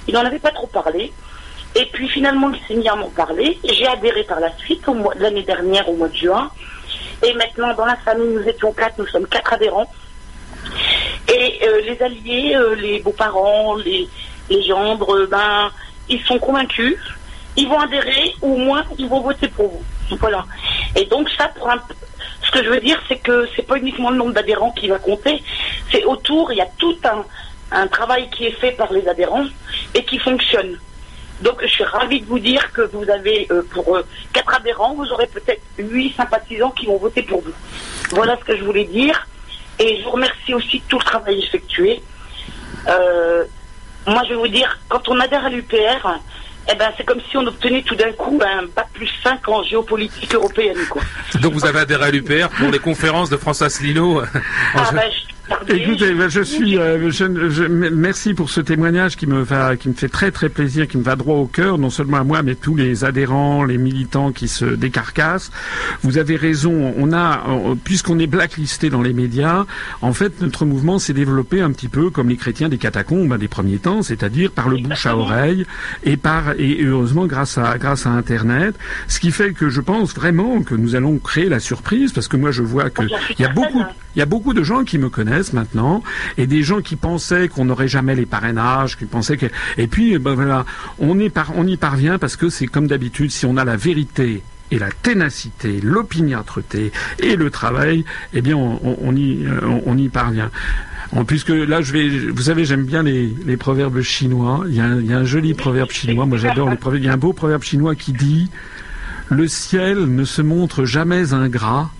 Il n'en avait pas trop parlé. Et puis finalement, il s'est mis à m'en parler. J'ai adhéré par la suite, l'année dernière, au mois de juin. Et maintenant, dans la famille, nous étions quatre, nous sommes quatre adhérents. Et les alliés, les beaux-parents, les, les gendres, ben, ils sont convaincus. Ils vont adhérer, ou au moins, ils vont voter pour vous. Voilà. Et donc ça, pour un, ce que je veux dire, c'est que c'est pas uniquement le nombre d'adhérents qui va compter, c'est autour, il y a tout un, un travail qui est fait par les adhérents et qui fonctionne. Donc je suis ravie de vous dire que vous avez euh, pour euh, quatre adhérents, vous aurez peut-être huit sympathisants qui vont voter pour vous. Voilà ce que je voulais dire. Et je vous remercie aussi de tout le travail effectué. Euh, moi, je vais vous dire, quand on adhère à l'UPR, eh ben, c'est comme si on obtenait tout d'un coup un bac plus 5 en géopolitique européenne. Quoi. Donc vous avez adhéré à l'UPR pour les conférences de François Asselineau ah, ben, Écoutez, ben, je suis, euh, je, merci pour ce témoignage qui me va, qui me fait très très plaisir, qui me va droit au cœur, non seulement à moi, mais tous les adhérents, les militants qui se décarcassent. Vous avez raison. On a, puisqu'on est blacklisté dans les médias, en fait, notre mouvement s'est développé un petit peu comme les chrétiens des catacombes des premiers temps, c'est-à-dire par le bouche à oreille et par et heureusement grâce à grâce à Internet, ce qui fait que je pense vraiment que nous allons créer la surprise, parce que moi je vois que il y a beaucoup il y a beaucoup de gens qui me connaissent maintenant et des gens qui pensaient qu'on n'aurait jamais les parrainages, qui pensaient que et puis ben voilà, on y parvient parce que c'est comme d'habitude si on a la vérité et la ténacité, l'opiniâtreté et le travail, eh bien on, y on, y parvient. En plus que là, je vais, vous savez, j'aime bien les, proverbes chinois. Il y, a un, il y, a un, joli proverbe chinois. Moi, j'adore les proverbes. Il y a un beau proverbe chinois qui dit le ciel ne se montre jamais ingrat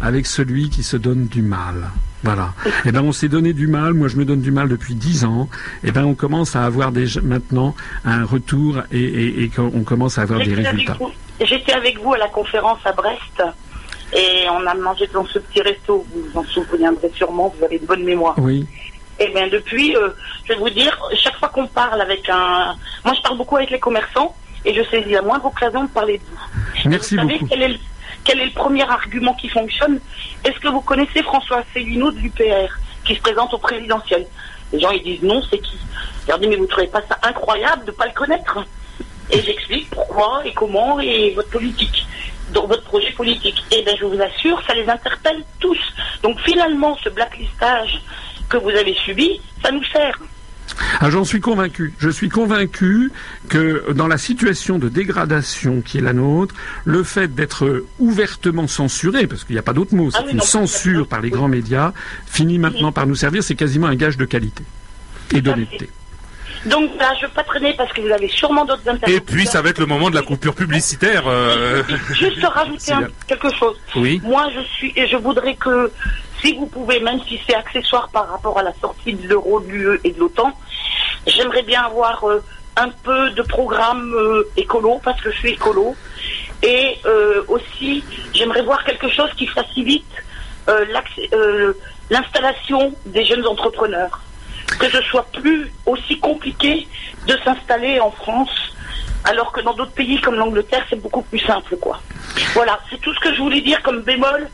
avec celui qui se donne du mal. Voilà. Eh ben, on s'est donné du mal. Moi, je me donne du mal depuis dix ans. Eh ben, on commence à avoir déjà maintenant un retour et, et, et on commence à avoir des résultats. J'étais avec vous à la conférence à Brest et on a mangé dans ce petit resto. Vous vous en souviendrez sûrement. Vous avez une bonne mémoire. Oui. Eh bien, depuis, euh, je vais vous dire, chaque fois qu'on parle avec un, moi, je parle beaucoup avec les commerçants et je saisis la moindre occasion de parler de vous. Merci vous savez beaucoup. Quel est le quel est le premier argument qui fonctionne Est-ce que vous connaissez François Asselineau de l'UPR, qui se présente au présidentiel Les gens, ils disent non, c'est qui dis, mais vous ne trouvez pas ça incroyable de ne pas le connaître Et j'explique pourquoi et comment et votre politique, votre projet politique. Et bien, je vous assure, ça les interpelle tous. Donc finalement, ce blacklistage que vous avez subi, ça nous sert. Ah, j'en suis convaincu. Je suis convaincu que dans la situation de dégradation qui est la nôtre, le fait d'être ouvertement censuré, parce qu'il n'y a pas d'autre mot, c'est ah une censure par les grands médias, finit maintenant par nous servir. C'est quasiment un gage de qualité et d'honnêteté. Donc là, je ne veux pas traîner parce que vous avez sûrement d'autres intérêts. Et puis, ça va être le moment de la coupure publicitaire. Euh. Juste <laughs> rajouter quelque chose. Oui. Moi, je suis et je voudrais que si vous pouvez, même si c'est accessoire par rapport à la sortie de l'euro, de l'UE et de l'OTAN, j'aimerais bien avoir euh, un peu de programme euh, écolo, parce que je suis écolo. Et euh, aussi, j'aimerais voir quelque chose qui facilite l'installation des jeunes entrepreneurs. Que ce soit plus aussi compliqué de s'installer en France alors que dans d'autres pays comme l'Angleterre, c'est beaucoup plus simple, quoi. Voilà, c'est tout ce que je voulais dire comme bémol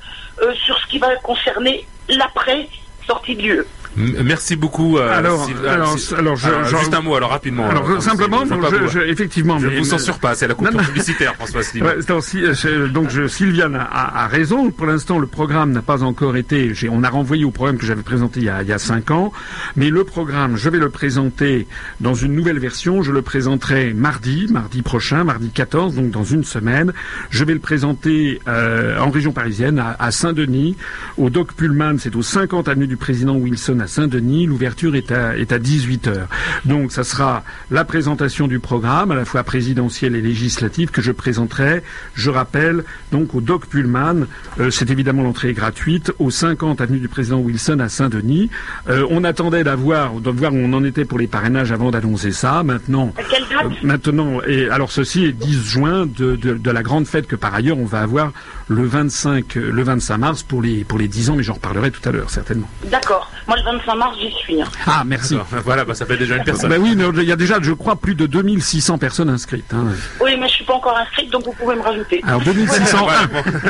sur ce qui va concerner l'après sortie de l'UE. Merci beaucoup. Euh, alors, alors, alors, je, euh, juste un mot, alors rapidement. Alors, alors simplement, je, je, effectivement, je ne vous censure pas, c'est la coupe publicitaire, François <laughs> ouais, donc, je, Sylviane a, a, raison. Pour l'instant, le programme n'a pas encore été. On a renvoyé au programme que j'avais présenté il y, a, il y a cinq ans, mais le programme, je vais le présenter dans une nouvelle version. Je le présenterai mardi, mardi prochain, mardi 14, donc dans une semaine. Je vais le présenter euh, en région parisienne, à, à Saint-Denis, au Doc Pullman, c'est au 50 avenue du Président Wilson Saint-Denis. L'ouverture est à, est à 18h. Donc ça sera la présentation du programme, à la fois présidentiel et législatif, que je présenterai, je rappelle, donc au Doc Pullman. Euh, c'est évidemment l'entrée gratuite, au 50 avenue du Président Wilson à Saint-Denis. Euh, on attendait d'avoir, de voir où on en était pour les parrainages avant d'annoncer ça. Maintenant, euh, maintenant, et alors ceci est 10 juin de, de, de la grande fête que par ailleurs on va avoir le 25, le 25 mars pour les, pour les 10 ans, mais j'en reparlerai tout à l'heure, certainement. D'accord. Moi, le 25 mars, j'y suis. Hein. Ah, merci. voilà, bah, ça fait déjà une personne. Bah oui, mais il y a déjà, je crois, plus de 2600 personnes inscrites. Hein. Oui, mais je suis pas encore inscrite, donc vous pouvez me rajouter. Alors, 2600.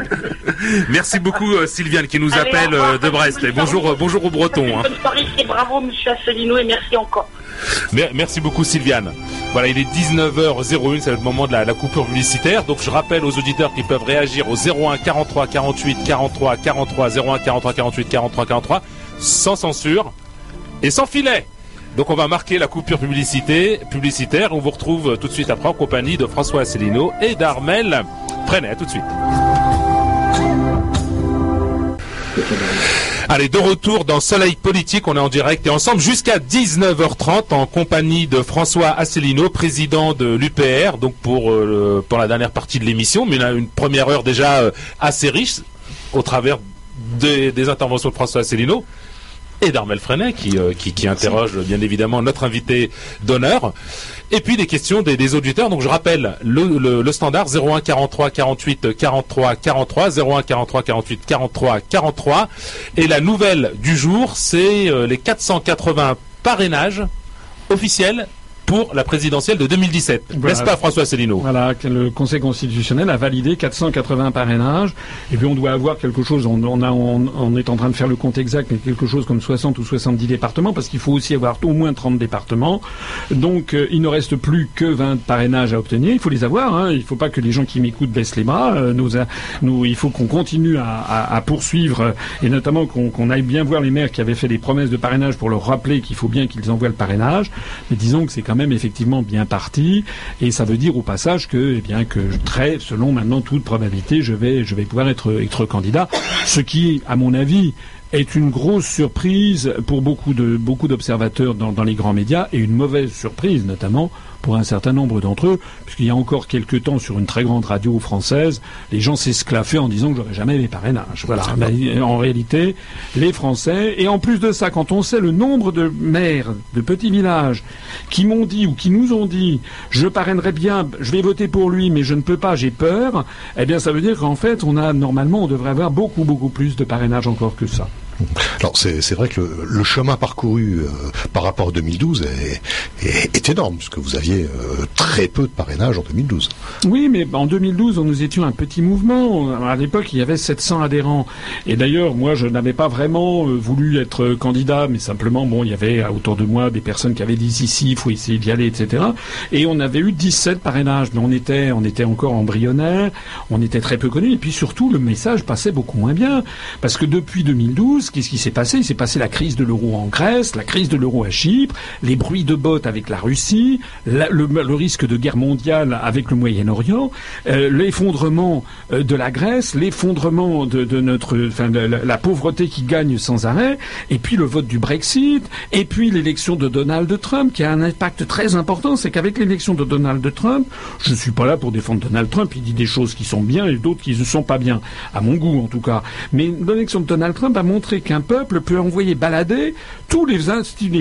<laughs> merci beaucoup, euh, Sylviane, qui nous appelle euh, de Brest. Et bonjour, euh, bonjour aux Bretons. Hein. Bonne soirée et bravo, monsieur Asselineau, et merci encore. Merci beaucoup Sylviane. Voilà, il est 19h01, c'est le moment de la, la, coupure publicitaire. Donc je rappelle aux auditeurs qui peuvent réagir au 01 43 48 43 43 01 43 48 43 43 sans censure et sans filet. Donc on va marquer la coupure publicité, publicitaire. On vous retrouve tout de suite après en compagnie de François Asselineau et d'Armel. Prenez, à tout de suite. Allez, de retour dans Soleil Politique, on est en direct et ensemble jusqu'à 19h30 en compagnie de François Asselineau, président de l'UPR, donc pour, euh, pour la dernière partie de l'émission, mais une, première heure déjà euh, assez riche au travers des, des interventions de François Asselineau et d'Armel Freinet qui, euh, qui, qui, interroge bien évidemment notre invité d'honneur. Et puis des questions des, des, auditeurs. Donc je rappelle le, le, le, standard 01 43 48 43 43 01 43 48 43 43. Et la nouvelle du jour, c'est euh, les 480 parrainages officiels pour la présidentielle de 2017. Voilà. N'est-ce pas, François Célineau Voilà, le Conseil constitutionnel a validé 480 parrainages. Et puis on doit avoir quelque chose, on, on, a, on, on, est en train de faire le compte exact, mais quelque chose comme 60 ou 70 départements, parce qu'il faut aussi avoir au moins 30 départements. Donc euh, il ne reste plus que 20 parrainages à obtenir. Il faut les avoir. Hein. Il ne faut pas que les gens qui m'écoutent baissent les bras. Euh, nous, nous, il faut qu'on continue à, à, à, poursuivre, et notamment qu'on aille bien voir les maires qui avaient fait des promesses de parrainage pour leur rappeler qu'il faut bien qu'ils envoient le parrainage. Mais disons que c'est quand même effectivement bien parti. Et ça veut dire au passage que eh bien que très selon maintenant toute probabilité je vais je vais pouvoir être être candidat. Ce qui à mon avis est une grosse surprise pour beaucoup de beaucoup d'observateurs dans, dans les grands médias et une mauvaise surprise notamment pour un certain nombre d'entre eux, puisqu'il y a encore quelques temps sur une très grande radio française, les gens s'esclaffaient en disant que j'aurais jamais les parrainages. Voilà. Mais en réalité, les Français, et en plus de ça, quand on sait le nombre de maires de petits villages qui m'ont dit ou qui nous ont dit je parrainerai bien, je vais voter pour lui, mais je ne peux pas, j'ai peur, eh bien ça veut dire qu'en fait, on a normalement, on devrait avoir beaucoup beaucoup plus de parrainages encore que ça. Alors c'est vrai que le, le, chemin parcouru euh, par rapport à 2012 est, est, est énorme, puisque vous aviez euh, très peu de parrainage en 2012. Oui, mais en 2012, nous étions un petit mouvement. À l'époque, il y avait 700 adhérents. Et d'ailleurs, moi, je n'avais pas vraiment euh, voulu être candidat, mais simplement, bon, il y avait autour de moi des personnes qui avaient dit ici, il faut essayer d'y aller, etc. Et on avait eu 17 parrainages, mais on était, on était encore embryonnaire, on était très peu connus, et puis surtout, le message passait beaucoup moins bien. Parce que depuis 2012, qu'est-ce qui s'est passé Il s'est passé la crise de l'euro en Grèce, la crise de l'euro à Chypre, les bruits de bottes avec la Russie, le, risque de guerre mondiale avec le Moyen-Orient, euh, l'effondrement euh, de la Grèce, l'effondrement de, notre, enfin, la, la, pauvreté qui gagne sans arrêt, et puis le vote du Brexit, et puis l'élection de Donald Trump, qui a un impact très important. C'est qu'avec l'élection de Donald Trump, je ne suis pas là pour défendre Donald Trump. Il dit des choses qui sont bien et d'autres qui ne sont pas bien, à mon goût en tout cas. Mais l'élection de Donald Trump a montré qu'un peuple peut envoyer balader tous les,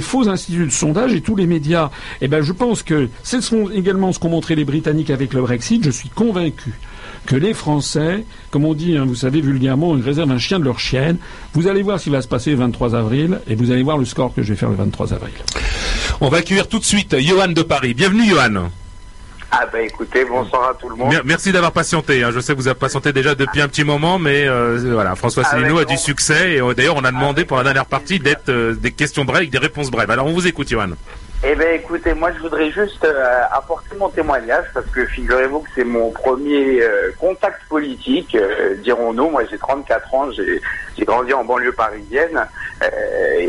faux instituts de sondage et tous les médias. Eh ben, je pense que c'est également ce qu'ont montré les Britanniques avec le Brexit. Je suis convaincu que les Français, comme on dit, hein, vous savez vulgairement, ils réservent un chien de leur chienne. Vous allez voir ce qui va se passer le 23 avril et vous allez voir le score que je vais faire le 23 avril. On va accueillir tout de suite Johan de Paris. Bienvenue Johan. Ah bah écoutez, bonsoir à tout le monde. Merci d'avoir patienté. Hein. Je sais que vous avez patienté déjà depuis un petit moment, mais euh, voilà, François Célineau a du succès et euh, d'ailleurs on a demandé pour la dernière partie d'être euh, des questions brèves, avec des réponses brèves. Alors on vous écoute, Johan. Eh bien, écoutez, moi, je voudrais juste euh, apporter mon témoignage parce que figurez-vous que c'est mon premier euh, contact politique, euh, dirons-nous. Moi, j'ai 34 ans, j'ai grandi en banlieue parisienne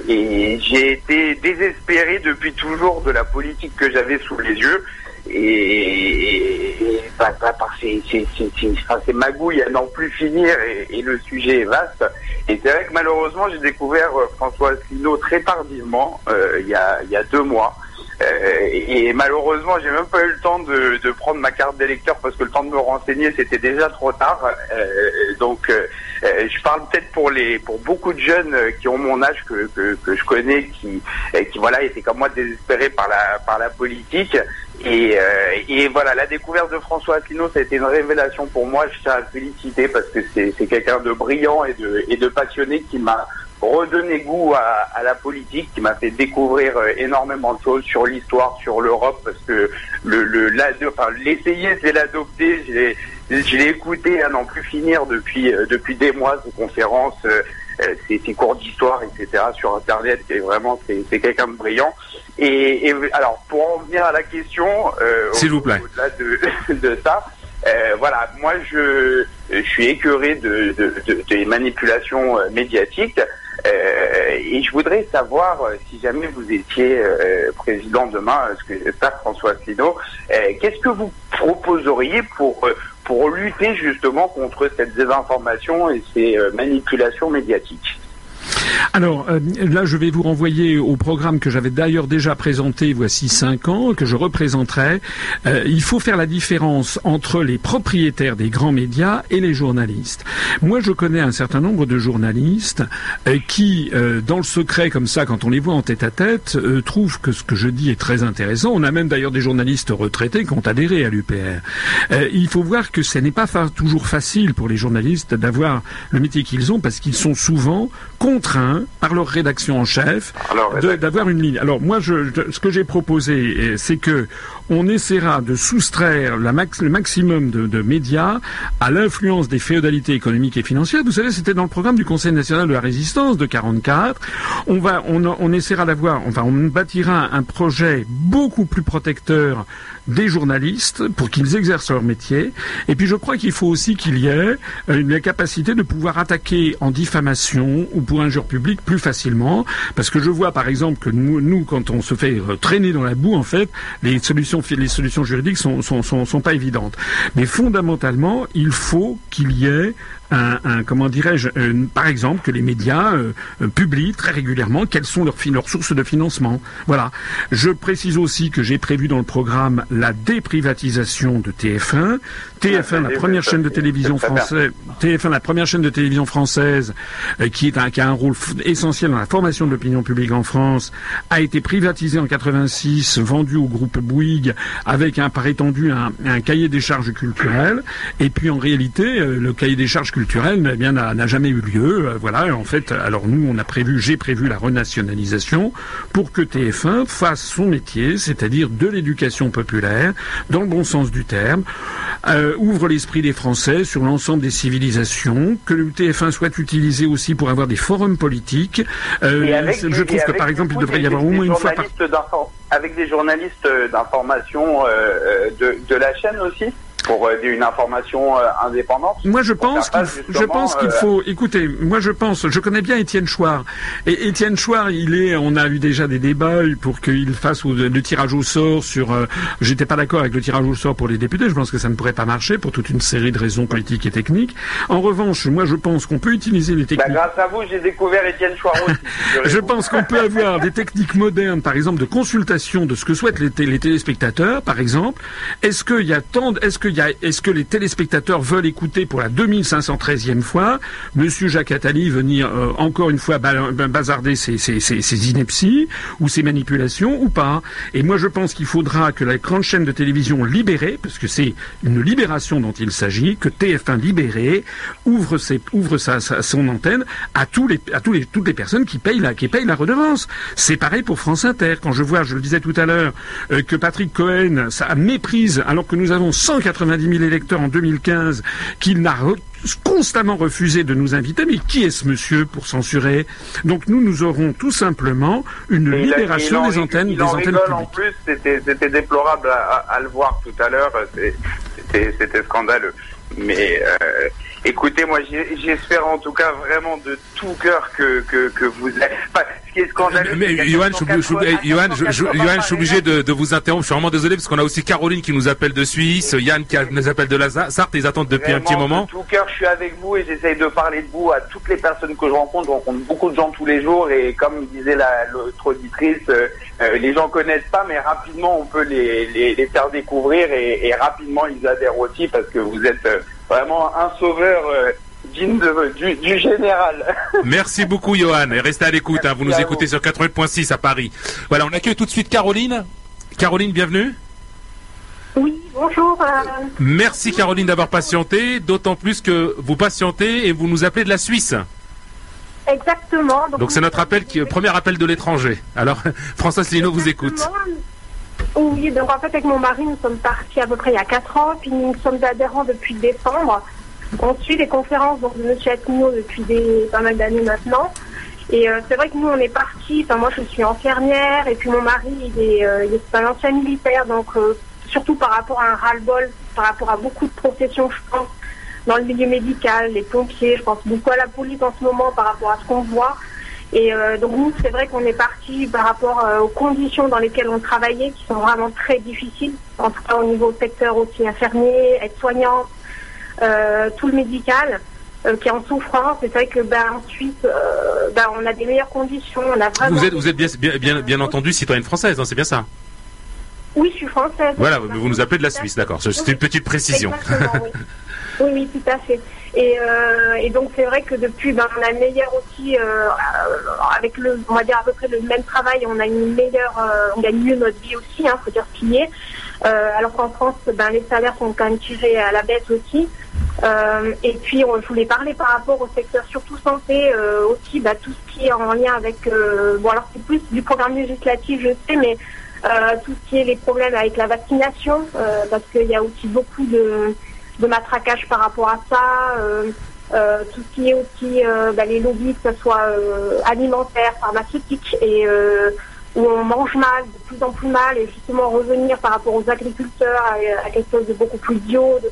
et j'ai été désespéré depuis toujours de la politique que j'avais sous les yeux et, et par ces, magouilles à n'en plus finir et, le sujet est vaste. Et c'est vrai que malheureusement j'ai découvert François Asselineau très tardivement, euh, il, y a, il y a deux mois. Euh, et malheureusement, j'ai même pas eu le temps de, de prendre ma carte d'électeur parce que le temps de me renseigner, c'était déjà trop tard. Euh, donc, euh, je parle peut-être pour les, pour beaucoup de jeunes qui ont mon âge que, que, que je connais, qui, qui voilà, étaient comme moi désespérés par la, par la politique. Et, et voilà, la découverte de François Asselineau, ça a été une révélation pour moi. Je tiens à féliciter parce que c'est quelqu'un de brillant et de, et de passionné qui m'a redonner goût à, à, la politique, qui m'a fait découvrir euh, énormément de choses sur l'histoire, sur l'Europe, parce que le, le enfin, l'essayer, c'est l'adopter. Je l'ai écouté à n'en plus finir depuis euh, depuis des mois, ces conférences, euh, ces, ces, cours d'histoire, etc. sur Internet. Et vraiment, c'est quelqu'un de brillant. Et, et, alors, pour en venir à la question, s'il vous plaît, au-delà de, <laughs> de ça. Euh, voilà, moi je, je suis écœuré de, de, de, des manipulations médiatiques. Euh, et je voudrais savoir euh, si jamais vous étiez euh, président demain, ce que François Asselineau, qu'est-ce que vous proposeriez pour pour lutter justement contre cette désinformation et ces manipulations médiatiques? Alors euh, là, je vais vous renvoyer au programme que j'avais d'ailleurs déjà présenté voici cinq ans, que je représenterai. Euh, il faut faire la différence entre les propriétaires des grands médias et les journalistes. Moi, je connais un certain nombre de journalistes euh, qui, dans le secret comme ça, quand on les voit en tête à tête, trouvent que ce que je dis est très intéressant. On a même d'ailleurs des journalistes retraités qui ont adhéré à l'UPR. il faut voir que ce n'est pas toujours facile pour les journalistes d'avoir le métier qu'ils ont parce qu'ils sont souvent par leur rédaction en chef d'avoir une ligne. Alors moi, je, ce que j'ai proposé, c'est que on essaiera de soustraire le maximum de, médias à l'influence des féodalités économiques et financières. Vous savez, c'était dans le programme du Conseil national de la résistance de 44. On va, on, on essaiera d'avoir, enfin, on bâtira un projet beaucoup plus protecteur des journalistes pour qu'ils exercent leur métier. Et puis je crois qu'il faut aussi qu'il y ait euh, la capacité de pouvoir attaquer en diffamation ou pour injure publique plus facilement. Parce que je vois par exemple que nous, quand on se fait euh, traîner dans la boue, en fait, les solutions, les solutions juridiques sont, sont, sont, pas évidentes. Mais fondamentalement, il faut qu'il y ait un, comment dirais-je, par exemple, que les médias euh, publient très régulièrement quelles sont leurs sources de financement. Voilà. Je précise aussi que j'ai prévu dans le programme la déprivatisation de TF1. TF1, la première chaîne de télévision française, TF1, la première chaîne de télévision française, euh, qui, est un, qui a un rôle essentiel dans la formation de l'opinion publique en France, a été privatisée en 86, vendue au groupe Bouygues, avec un par étendu un, un cahier des charges culturelles. Et puis en réalité, le cahier des charges culturel eh bien n'a jamais eu lieu. Euh, voilà, en fait, alors nous on a prévu, j'ai prévu la renationalisation pour que TF1 fasse son métier, c'est-à-dire de l'éducation populaire dans le bon sens du terme, euh, ouvre l'esprit des Français sur l'ensemble des civilisations, que le TF1 soit utilisé aussi pour avoir des forums politiques. Euh, je trouve que par exemple il devrait y avoir au moins une fois par avec des journalistes d'information de, de la chaîne aussi pour euh, une information euh, indépendante. Moi, je pense qu'il je pense qu'il euh, faut. Écoutez, moi, je pense. Je connais bien Étienne Chouard. Et Étienne Chouard, il est. On a eu déjà des débats pour qu'il fasse le tirage au sort sur. J'étais pas d'accord avec le tirage au sort pour les députés. Je pense que ça ne pourrait pas marcher pour toute une série de raisons politiques et techniques. En revanche, moi, je pense qu'on peut utiliser les techniques. Bah, grâce à vous, j'ai découvert Étienne Chouard aussi. <laughs> je pense qu'on peut avoir des techniques modernes, par exemple, de consultation de ce que souhaitent les, les téléspectateurs, par exemple. Est-ce qu'il y a tant, est-ce qu'il est-ce que les téléspectateurs veulent écouter pour la 2513e fois Monsieur Jacques Attali venir euh, encore une fois bazarder ses, inepties ou ses manipulations ou pas? Et moi je pense qu'il faudra que la grande chaîne de télévision libérée, parce que c'est une libération dont il s'agit, que TF1 libéré ouvre, ouvre sa, son antenne à, tous les, à les, toutes les personnes qui payent la, qui payent la redevance. C'est pareil pour France Inter. Quand je vois, je le disais tout à l'heure, euh, que Patrick Cohen ça méprise alors que nous avons 190 10 000 électeurs en 2015 qu'il n'a constamment refusé de nous inviter. Mais qui est ce monsieur pour censurer? Donc nous, nous aurons tout simplement une libération des antennes, des antennes publiques. En plus, c'était déplorable à, le voir tout à l'heure. C'était scandaleux. Mais euh, Écoutez, moi j'espère en tout cas vraiment de tout cœur que, que, que vous êtes. Enfin, ce qui est scandaleux. Mais, Johan, je, suis obligé de, de, vous interrompre. Je suis vraiment désolé parce qu'on a aussi Caroline qui nous appelle de Suisse, Yann qui nous appelle de la Sarthe, ils attendent depuis un petit moment. De tout cœur, je suis avec vous et j'essaye de parler de vous à toutes les personnes que je rencontre. Je rencontre beaucoup de gens tous les jours et comme disait l'autre auditrice, euh, euh, les gens connaissent pas, mais rapidement on peut les, les, les faire découvrir et, et, rapidement ils adhèrent aussi parce que vous êtes euh, vraiment un sauveur euh, digne du, général. <laughs> Merci beaucoup Johan et restez à l'écoute, hein. vous nous écoutez sur 88.6 à Paris. Voilà, on accueille tout de suite Caroline. Caroline, bienvenue. Oui, bonjour. Euh. Merci Caroline d'avoir patienté, d'autant plus que vous patientez et vous nous appelez de la Suisse. Exactement. Donc c'est notre appel, qui, premier appel de l'étranger. Alors <laughs> François Lino vous écoute. Oui, donc en fait, avec mon mari, nous sommes partis à peu près il y a 4 ans, puis nous sommes adhérents depuis décembre. On suit les conférences de M. Attigno depuis pas mal d'années maintenant. Et euh, c'est vrai que nous, on est partis, enfin moi je suis infirmière, et puis mon mari, il est, euh, il est un ancien militaire, donc euh, surtout par rapport à un ras-le-bol, par rapport à beaucoup de professions, je pense, dans le milieu médical, les pompiers, je pense beaucoup à la police en ce moment par rapport à ce qu'on voit. Et donc nous, c'est vrai qu'on est parti par rapport aux conditions dans lesquelles on travaillait, qui sont vraiment très difficiles, en tout cas au niveau secteur aussi infirmier, être soignant tout le médical qui est en souffrance. C'est vrai que ben, ensuite, ben, on a des meilleures conditions. On a vraiment vous êtes, vous êtes bien, bien, bien, entendu citoyenne française, hein, c'est bien ça Oui, je suis française. Voilà, vous nous appelez de la Suisse, d'accord. C'est une petite précision. oui. <laughs> oui, oui, tout à fait. Et, euh, et donc c'est vrai que depuis, ben, on a le meilleur aussi, euh, avec le, on va dire à peu près le même travail, on a une meilleure, euh, on gagne mieux notre vie aussi, hein, faut dire ce qu'il y est. alors qu'en France, ben, les salaires sont quand même tirés à la baisse aussi. et puis, on, je voulais parler par rapport au secteur surtout santé, aussi ben, tout ce qui est en lien avec, bon alors c'est plus du programme législatif, je sais, mais tout ce qui est les problèmes avec la vaccination, parce qu'il y a aussi beaucoup de de matraquage par rapport à ça, euh, euh, tout ce qui est aussi euh, bah, les lobbies, que ce soit alimentaire, pharmaceutique, et où on mange mal, de plus en plus mal, et justement revenir par rapport aux agriculteurs à, quelque chose de beaucoup plus bio, de,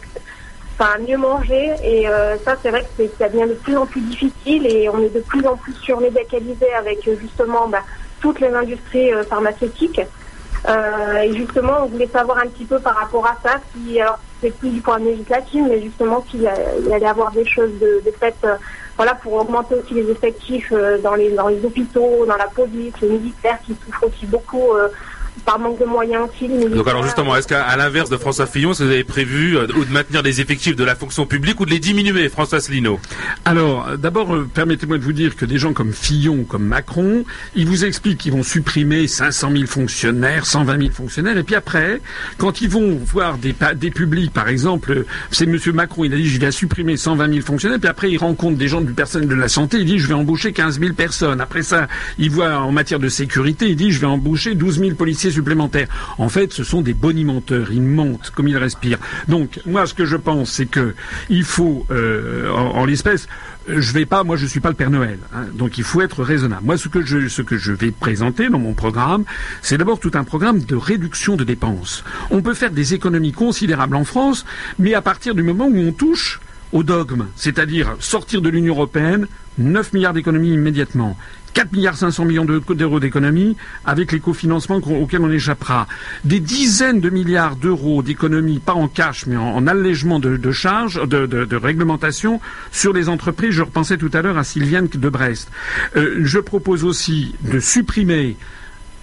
enfin mieux manger. Et ça, c'est vrai que ça devient de plus en plus difficile, et on est de plus en plus surmédicalisé avec justement bah, toutes les industries pharmaceutiques. et justement, on voulait savoir un petit peu par rapport à ça, si plus du point législatif, mais justement qu'il allait avoir des choses de, de euh, voilà, pour augmenter aussi les effectifs euh, dans les dans les hôpitaux, dans la police, les militaires qui souffrent aussi beaucoup euh, par manque de moyens aussi. Donc alors justement, est-ce qu'à l'inverse de François Fillon, vous avez prévu euh, ou de maintenir des effectifs de la fonction publique ou de les diminuer, François Asselineau? Alors d'abord, euh, permettez-moi de vous dire que des gens comme Fillon, comme Macron, ils vous expliquent qu'ils vont supprimer 500 000 fonctionnaires, 120 000 fonctionnaires, et puis après, quand ils vont voir des, des publics, par exemple, c'est Monsieur Macron, il a dit je vais supprimer 120 000 fonctionnaires, puis après il rencontre des gens du personnel de la santé, il dit je vais embaucher 15 000 personnes. Après ça, il voit en matière de sécurité, il dit je vais embaucher 12 000 policiers supplémentaires. En fait, ce sont des bonimenteurs. Ils mentent comme ils respirent. Donc, moi, ce que je pense, c'est que il faut, euh, en, l'espèce, je vais pas, moi je suis pas le Père Noël, hein. donc il faut être raisonnable. Moi ce que je ce que je vais présenter dans mon programme, c'est d'abord tout un programme de réduction de dépenses. On peut faire des économies considérables en France, mais à partir du moment où on touche au dogme, c'est-à-dire sortir de l'Union européenne, 9 milliards d'économies immédiatement, 4 milliards 500 millions d'euros d'économies avec les cofinancements auxquels on échappera. Des dizaines de milliards d'euros d'économies, pas en cash, mais en, allègement de, charges, de, réglementation sur les entreprises. Je repensais tout à l'heure à Sylviane de Brest. Euh, je propose aussi de supprimer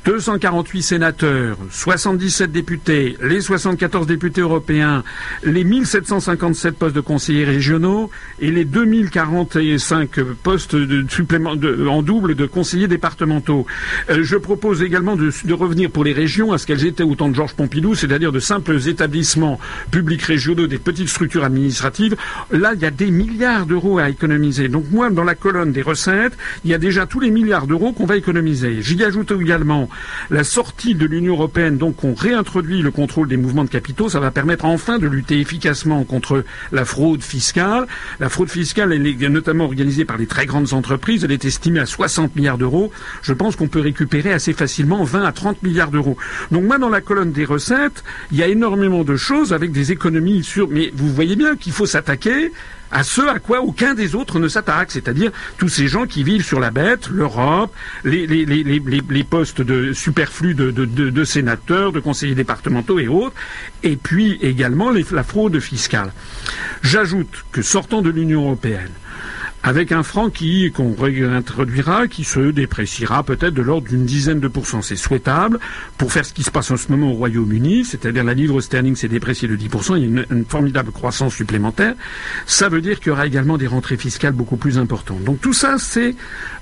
248 sénateurs, 77 députés, les 74 députés européens, les 1757 postes de conseillers régionaux et les 2045 postes de en double de conseillers départementaux. Euh, je propose également de, revenir pour les régions à ce qu'elles étaient au temps de Georges Pompidou, c'est-à-dire de simples établissements publics régionaux, des petites structures administratives. Là, il y a des milliards d'euros à économiser. Donc moi, dans la colonne des recettes, il y a déjà tous les milliards d'euros qu'on va économiser. J'y ajoute également la sortie de l'Union européenne, donc on réintroduit le contrôle des mouvements de capitaux, ça va permettre enfin de lutter efficacement contre la fraude fiscale. La fraude fiscale, elle est notamment organisée par les très grandes entreprises, elle est estimée à 60 milliards d'euros. Je pense qu'on peut récupérer assez facilement 20 à 30 milliards d'euros. Donc moi, dans la colonne des recettes, il y a énormément de choses avec des économies sur... Mais vous voyez bien qu'il faut s'attaquer à ce à quoi aucun des autres ne s'attaque, c'est-à-dire tous ces gens qui vivent sur la bête, l'Europe, les, postes de superflus de, sénateurs, de conseillers départementaux et autres, et puis également la fraude fiscale. J'ajoute que sortant de l'Union européenne, avec un franc qui qu'on réintroduira, qui se dépréciera peut-être de l'ordre d'une dizaine de pourcents. C'est souhaitable pour faire ce qui se passe en ce moment au Royaume-Uni, c'est-à-dire la livre sterling s'est dépréciée de 10%, il y a une, formidable croissance supplémentaire. Ça veut dire qu'il y aura également des rentrées fiscales beaucoup plus importantes. Donc tout ça, c'est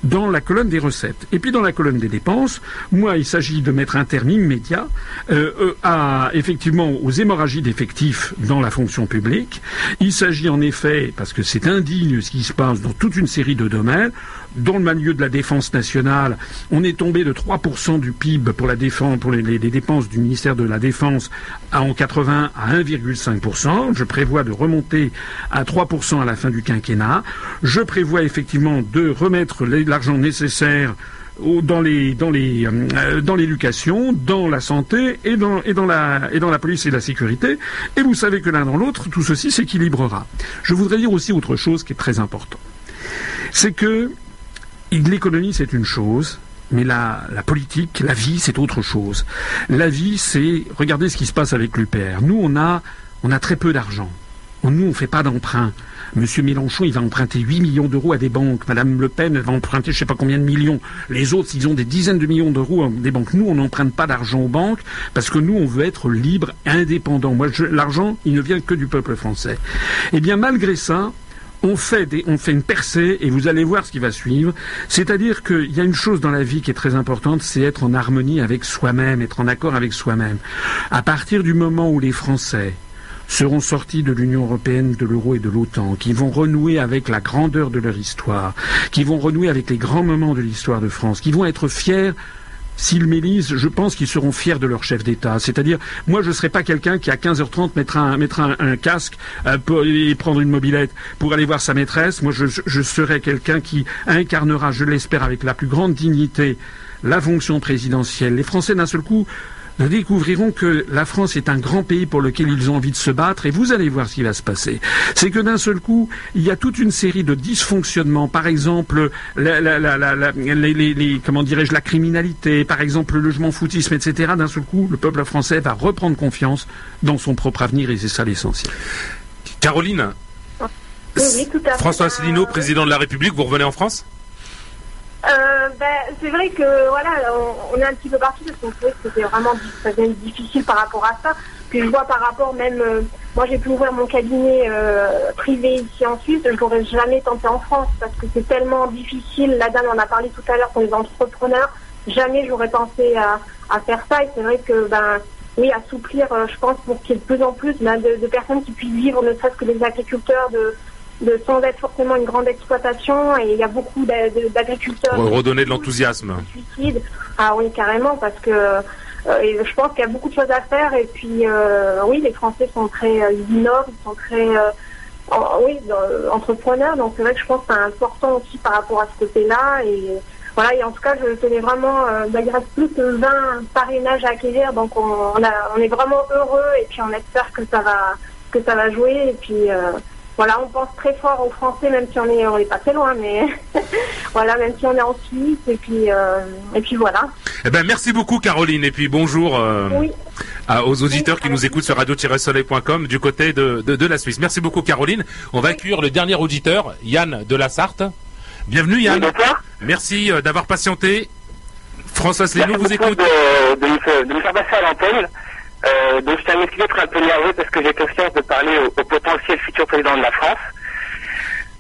dans la colonne des recettes. Et puis dans la colonne des dépenses, moi, il s'agit de mettre un terme immédiat euh, euh à effectivement aux hémorragies d'effectifs dans la fonction publique. Il s'agit en effet, parce que c'est indigne ce qui se passe toute une série de domaines. Dans le milieu de la défense nationale, on est tombé de 3% du PIB pour la défense, pour les, dépenses du ministère de la Défense en 80 à 1,5%. Je prévois de remonter à 3% à la fin du quinquennat. Je prévois effectivement de remettre l'argent nécessaire euh, dans l'éducation, dans la santé et dans la et dans la police et la sécurité. Et vous savez que l'un dans l'autre, tout ceci s'équilibrera. Je voudrais dire aussi autre chose qui est très important c'est que l'économie, c'est une chose, mais la, politique, la vie, c'est autre chose. La vie, c'est regardez ce qui se passe avec l'UPR. Nous, on a, on a très peu d'argent. nous, on ne fait pas d'emprunt. Monsieur Mélenchon, il va emprunter 8 millions d'euros à des banques. Madame Le Pen va emprunter je ne sais pas combien de millions. Les autres, ils ont des dizaines de millions d'euros à des banques. Nous, on n'emprunte pas d'argent aux banques parce que nous, on veut être libre, indépendant. Moi, l'argent, il ne vient que du peuple français. Eh bien, malgré ça, on fait, on fait une percée et vous allez voir ce qui va suivre. C'est-à-dire qu'il y a une chose dans la vie qui est très importante, c'est être en harmonie avec soi-même, être en accord avec soi-même. À partir du moment où les Français seront sortis de l'Union européenne, de l'euro et de l'OTAN, qui vont renouer avec la grandeur de leur histoire, qui vont renouer avec les grands moments de l'histoire de France, qui vont être fiers S'ils m'élisent, je pense qu'ils seront fiers de leur chef d'État. C'est-à-dire, moi, je ne serai pas quelqu'un qui, à 15h30, mettra un, casque euh, et prendre une mobilette pour aller voir sa maîtresse. Moi, je serai quelqu'un qui incarnera, je l'espère, avec la plus grande dignité, la fonction présidentielle. Les Français, d'un seul coup, nous découvrirons que la France est un grand pays pour lequel ils ont envie de se battre et vous allez voir ce qui va se passer. C'est que d'un seul coup, il y a toute une série de dysfonctionnements. Par exemple, la, les, comment dirais-je, la criminalité, par exemple le logement foutisme, etc. D'un seul coup, le peuple français va reprendre confiance dans son propre avenir et c'est ça l'essentiel. Caroline, François Asselineau, président de la République, vous revenez en France? Euh, ben, c'est vrai que voilà, on, est un petit peu parti parce qu'on trouvait que c'était vraiment ça difficile par rapport à ça. Puis je vois par rapport même, euh, moi j'ai pu ouvrir mon cabinet euh, privé ici en Suisse, je n'aurais jamais tenté en France parce que c'est tellement difficile. La dame en a parlé tout à l'heure pour les entrepreneurs. Jamais j'aurais pensé à, faire ça. Et c'est vrai que ben oui, assouplir, je pense pour qu'il y ait de plus en plus ben, de, de, personnes qui puissent vivre, ne serait-ce que les agriculteurs de de, sans être forcément une grande exploitation. Et il y a beaucoup d'agriculteurs. Redonner de l'enthousiasme. Ah oui, carrément, parce que euh, je pense qu'il y a beaucoup de choses à faire. Et puis, euh, oui, les Français sont très euh, innovants, ils sont très oui, entrepreneurs. Donc, c'est vrai que je pense que c'est important aussi par rapport à ce côté-là. Et voilà, et en tout cas, je tenais vraiment, bah, il reste plus que 20 parrainages à acquérir. Donc, on, on, est vraiment heureux et puis on espère que ça va, que ça va jouer. Et puis, voilà, on pense très fort aux Français, même si on est, on est pas très loin, mais <laughs> voilà, même si on est en Suisse, et puis, euh, et puis voilà. Eh ben, merci beaucoup, Caroline, et puis bonjour euh, aux auditeurs qui nous écoutent sur radio-soleil.com du côté de, de, la Suisse. Merci beaucoup, Caroline. On va accueillir le dernier auditeur, Yann de la Sarthe. Bienvenue, Yann. merci euh, d'avoir patienté. François Asselineau vous écoute. De, de, de, me faire passer à l'antenne. Euh, donc je suis être un peu nerveux parce que j'ai conscience de parler au, potentiel futur président de la France.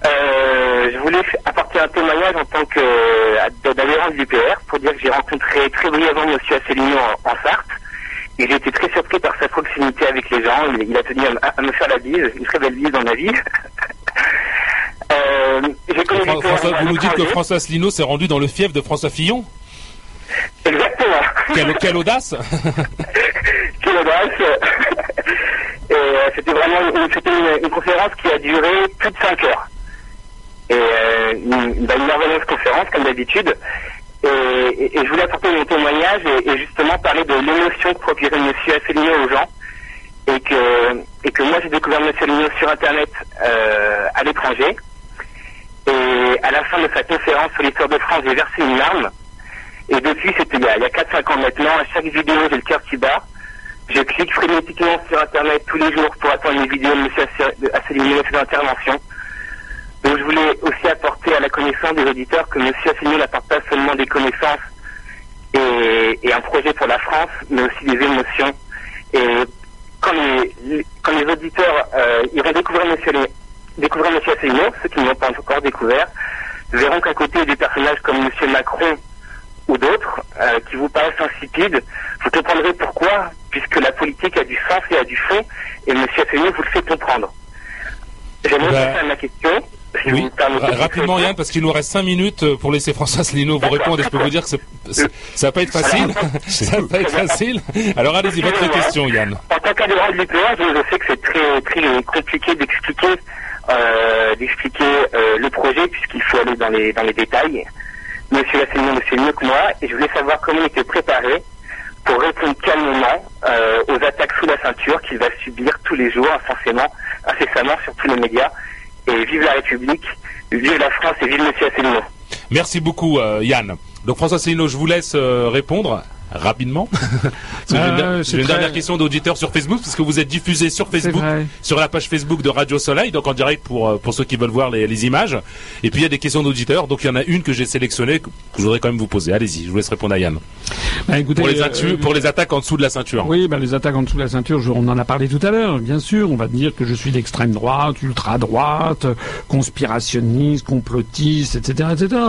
Euh, je voulais apporter un témoignage en tant que euh, du PR pour dire que j'ai rencontré très brièvement M. Asselineau en, Sarthe et j'ai été très surpris par sa proximité avec les gens. Il, a tenu à, me faire la bise, une très belle bise dans ma vie. <laughs> euh, François, vous nous dites que François Asselineau s'est rendu dans le fief de François Fillon Exactement. Quelle, quelle <laughs> audace <laughs> <laughs> Euh, c'était vraiment une, une, conférence qui a duré plus de 5 heures. Euh, une, bah, une, merveilleuse conférence, comme d'habitude. Et, je voulais apporter mon témoignage et, justement parler de l'émotion que procurait M. Asselineau aux gens. Et que, et que moi, j'ai découvert M. Asselineau sur Internet euh, à l'étranger. Et à la fin de sa conférence sur l'histoire de France, j'ai versé une larme et depuis, c'était il y a, 4-5 ans maintenant, à chaque vidéo, j'ai le cœur qui bat. Je clique frénétiquement sur Internet tous les jours pour attendre les vidéos de M. Asselineau fait d'intervention. Donc je voulais aussi apporter à la connaissance des auditeurs que M. Asselineau n'apporte pas seulement des connaissances et, un projet pour la France, mais aussi des émotions. Et quand les, quand les auditeurs euh, iront découvrir M. découvrir. Asselineau, ceux qui ne l'ont pas encore découvert, verront qu'à côté des personnages comme M. Macron ou d'autres euh, qui vous paraissent insipides, vous comprendrez pourquoi, puisque la politique a du sens et a du fond, et M. Asselineau vous le fait comprendre. J'aimerais bah, faire ma question. oui, rapidement Yann, parce qu'il nous reste 5 minutes euh, pour laisser François Asselineau vous répondre. Et je peux vous dire que ça va pas être facile. <laughs> <laughs> ça va pas être facile. Alors allez-y, votre question Yann. En tant qu'adhérent de l'UPA, je sais que c'est très, très compliqué d'expliquer euh, d'expliquer euh, le projet puisqu'il faut aller dans les, dans les détails. Monsieur Asselineau le sait mieux que moi, et je voulais savoir comment il était préparé pour répondre calmement euh, aux attaques sous la ceinture qu'il va subir tous les jours, incessamment, incessamment sur tous les médias. Et vive la République, vive la France et vive Monsieur Asselineau. Merci beaucoup euh, Yann. Donc François Asselineau, je vous laisse euh, répondre. Rapidement. <laughs> J'ai une, c'est une très- dernière question d'auditeur sur Facebook, parce que vous êtes diffusé sur Facebook, sur la page Facebook de Radio Soleil, donc en direct pour, euh, pour ceux qui veulent voir les, les images. Et puis il y a des questions d'auditeurs, donc il y en a une que j'ai sélectionnée, que je voudrais quand même vous poser. Allez-y, je vous laisse répondre à Yann. Bah, écoutez, Pour les, euh, pour les attaques en dessous de la ceinture. Oui, ben les attaques en dessous de la ceinture, je- on en a parlé tout à l'heure, bien sûr. On va dire que je suis d'extrême droite, ultra droite, conspirationniste, complotiste, etc., etc.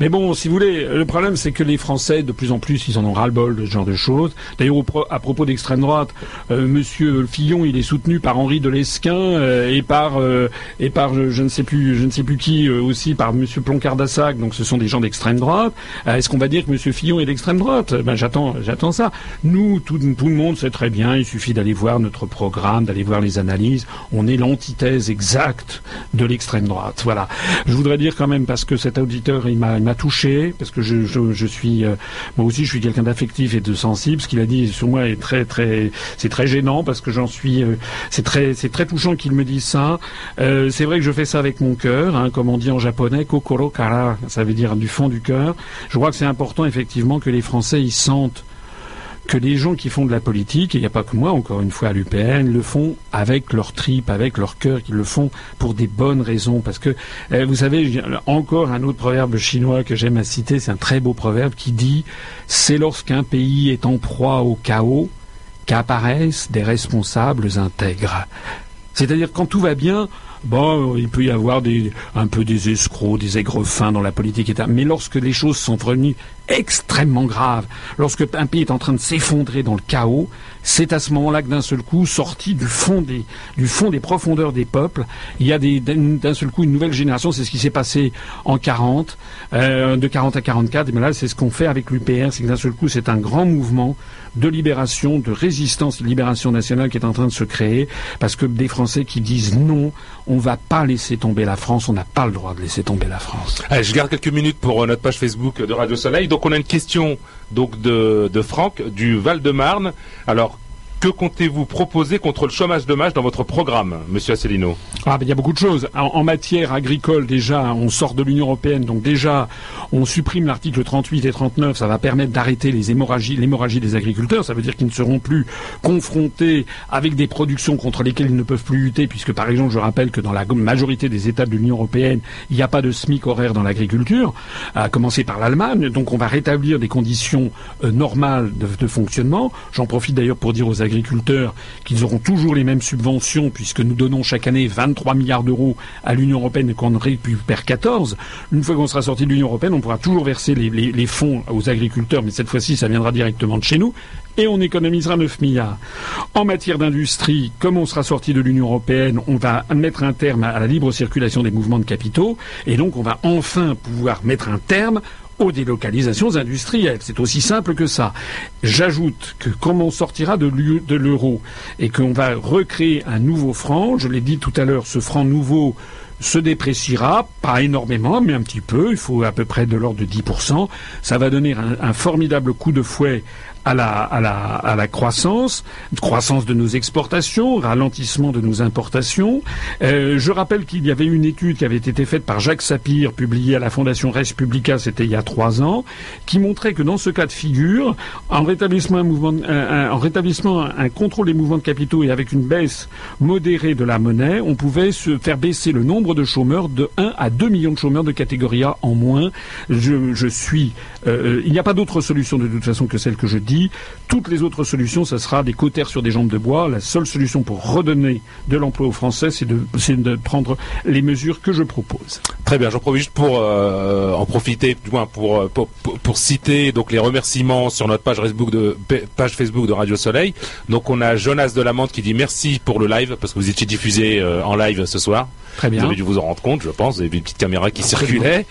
Mais bon, si vous voulez, le problème c'est que les Français, de plus en plus, ils en ont ras-le-bol de ce genre de choses. D'ailleurs, à propos d'extrême droite, euh, Monsieur Fillon, il est soutenu par Henri de Lesquin euh, et par euh, et par je, ne sais plus, je ne sais plus qui euh, aussi, par Monsieur Ploncard-Dassac. Donc, ce sont des gens d'extrême droite. Est-ce qu'on va dire que Monsieur Fillon est d'extrême droite? Ben, j'attends, j'attends ça. Nous, tout, tout le monde sait très bien. Il suffit d'aller voir notre programme, d'aller voir les analyses. On est l'antithèse exacte de l'extrême droite. Voilà. Je voudrais dire quand même parce que cet auditeur, il m'a, touché parce que je, je, suis, moi aussi, je suis quelqu'un d'affectif et de sensible. Ce qu'il a dit sur moi est très, très, c'est très gênant parce que j'en suis, euh, c'est très, c'est très touchant qu'il me dise ça. Euh, c'est vrai que je fais ça avec mon cœur, hein, comme on dit en japonais, kokoro kara, ça veut dire du fond du cœur. Je crois que c'est important effectivement que les Français y sentent que les gens qui font de la politique, et il n'y a pas que moi, encore une fois, à l'UPN, le font avec leur tripes, avec leur cœur, qu'ils le font pour des bonnes raisons. Parce que, euh, vous savez, encore un autre proverbe chinois que j'aime à citer, c'est un très beau proverbe qui dit « C'est lorsqu'un pays est en proie au chaos qu'apparaissent des responsables intègres ». C'est-à-dire quand tout va bien, bon, il peut y avoir un peu des escrocs, des aigrefins dans la politique, etc. Mais lorsque les choses sont devenues extrêmement graves, lorsque un pays est en train de s'effondrer dans le chaos, c'est à ce moment-là que d'un seul coup, sorti du fond des, du fond des profondeurs des peuples, il y a d'un seul coup une nouvelle génération. C'est ce qui s'est passé en 40, euh, de 40 à 44. Mais là, c'est ce qu'on fait avec l'UPR, c'est que d'un seul coup, c'est un grand mouvement de libération, de résistance, de libération nationale qui est en train de se créer, parce que des Français qui disent non, on va pas laisser tomber la France, on n'a pas le droit de laisser tomber la France. Je garde quelques minutes pour euh, notre page Facebook de Radio Soleil. On a une question donc de, de Franck du Val-de-Marne. Alors que comptez-vous proposer contre le chômage de masse dans votre programme, Monsieur Asselineau Ah, ben, il y a beaucoup de choses. En, matière agricole, déjà, on sort de l'Union européenne, donc déjà, on supprime l'article 38 et 39. Ça va permettre d'arrêter les hémorragies, l'hémorragie des agriculteurs. Ça veut dire qu'ils ne seront plus confrontés avec des productions contre lesquelles ils ne peuvent plus lutter, puisque, par exemple, je rappelle que dans la majorité des États de l'Union européenne, il n'y a pas de SMIC horaire dans l'agriculture, à commencer par l'Allemagne. Donc, on va rétablir des conditions euh, normales de, de fonctionnement. J'en profite d'ailleurs pour dire aux agriculteurs qu'ils auront toujours les mêmes subventions puisque nous donnons chaque année 23 milliards d'euros à l'Union européenne et qu'on récupère 14. Une fois qu'on sera sorti de l'Union européenne, on pourra toujours verser les fonds aux agriculteurs, mais cette fois-ci, ça viendra directement de chez nous et on économisera 9 milliards. En matière d'industrie, comme on sera sorti de l'Union européenne, on va mettre un terme à la libre circulation des mouvements de capitaux et donc on va enfin pouvoir mettre un terme aux délocalisations industrielles. C'est aussi simple que ça. J'ajoute que comme on sortira de l'euro et qu'on va recréer un nouveau franc, je l'ai dit tout à l'heure, ce franc nouveau se dépréciera, pas énormément, mais un petit peu, il faut à peu près de l'ordre de 10%. Ça va donner un, un formidable coup de fouet à la, à la, à la croissance, croissance de nos exportations, ralentissement de nos importations. Euh, je rappelle qu'il y avait une étude qui avait été faite par Jacques Sapir, publiée à la Fondation Res Publica, c'était il y a trois ans, qui montrait que dans ce cas de figure, en rétablissement un mouvement, en rétablissement un contrôle des mouvements de capitaux et avec une baisse modérée de la monnaie, on pouvait se faire baisser le nombre de chômeurs de 1 à 2 millions de chômeurs de catégorie A en moins. Je, je suis, euh, il n'y a pas d'autre solution de toute façon que celle que je dis. Toutes les autres solutions, ça sera des cautères sur des jambes de bois. La seule solution pour redonner de l'emploi aux Français, c'est de, prendre les mesures que je propose. Très bien, j'en profite pour euh, en profiter, du moins pour, euh, pour, citer les remerciements sur notre page Facebook de page Facebook de Radio Soleil. Donc on a Jonas Delamante qui dit merci pour le live parce que vous étiez diffusé euh, en live ce soir. Très bien. Vous avez dû vous en rendre compte, je pense. Vous avez vu une petite caméra qui circulait.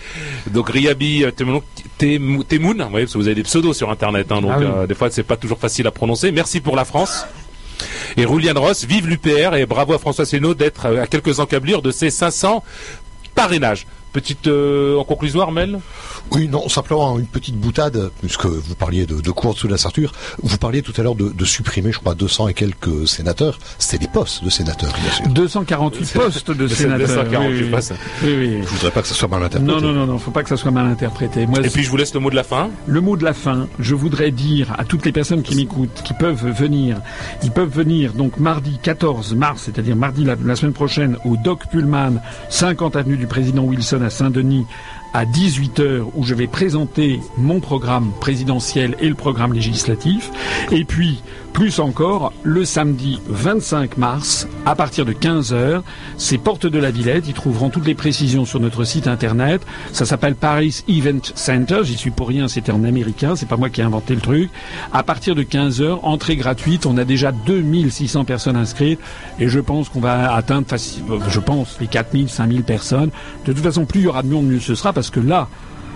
Donc Riabi euh, Temoun, Tem- Temoun, vous voyez, parce que vous avez des pseudos sur Internet, hein, donc Ah oui. euh, des fois c'est pas toujours facile à prononcer. Merci pour la France. Et Rouliane Ross, vive l'UPR et bravo à François Sénaud d'être euh, à quelques encablures de ses 500 parrainages. Petite en conclusion, Armel oui, non, simplement une petite boutade, puisque vous parliez de, de cours sous la ceinture. Vous parliez tout à l'heure de, supprimer, je crois, 200 et quelques sénateurs. C'était des postes de sénateurs, bien sûr. 248 postes de <laughs> sénateurs. 248 postes. Oui, oui. Je voudrais pas que ça soit mal interprété. Non, non, non, non, faut pas que ça soit mal interprété. et puis je vous laisse le mot de la fin. Le mot de la fin, je voudrais dire à toutes les personnes qui m'écoutent, qui peuvent venir, ils peuvent venir donc mardi 14 mars, c'est-à-dire mardi la, la semaine prochaine, au Doc Pullman, 50 avenue du Président Wilson à Saint-Denis, à 18h où je vais présenter mon programme présidentiel et le programme législatif. Et puis, plus encore, le samedi 25 mars, à partir de 15h, c'est Porte de la Villette. Ils trouveront toutes les précisions sur notre site internet. Ça s'appelle Paris Event Center. J'y suis pour rien, c'était en américain. C'est pas moi qui ai inventé le truc. À partir de 15h, entrée gratuite. On a déjà 2600 personnes inscrites. Et je pense qu'on va atteindre, je pense, les 4000, 5000 personnes. De toute façon, plus il y aura de monde, mieux ce sera parce que là,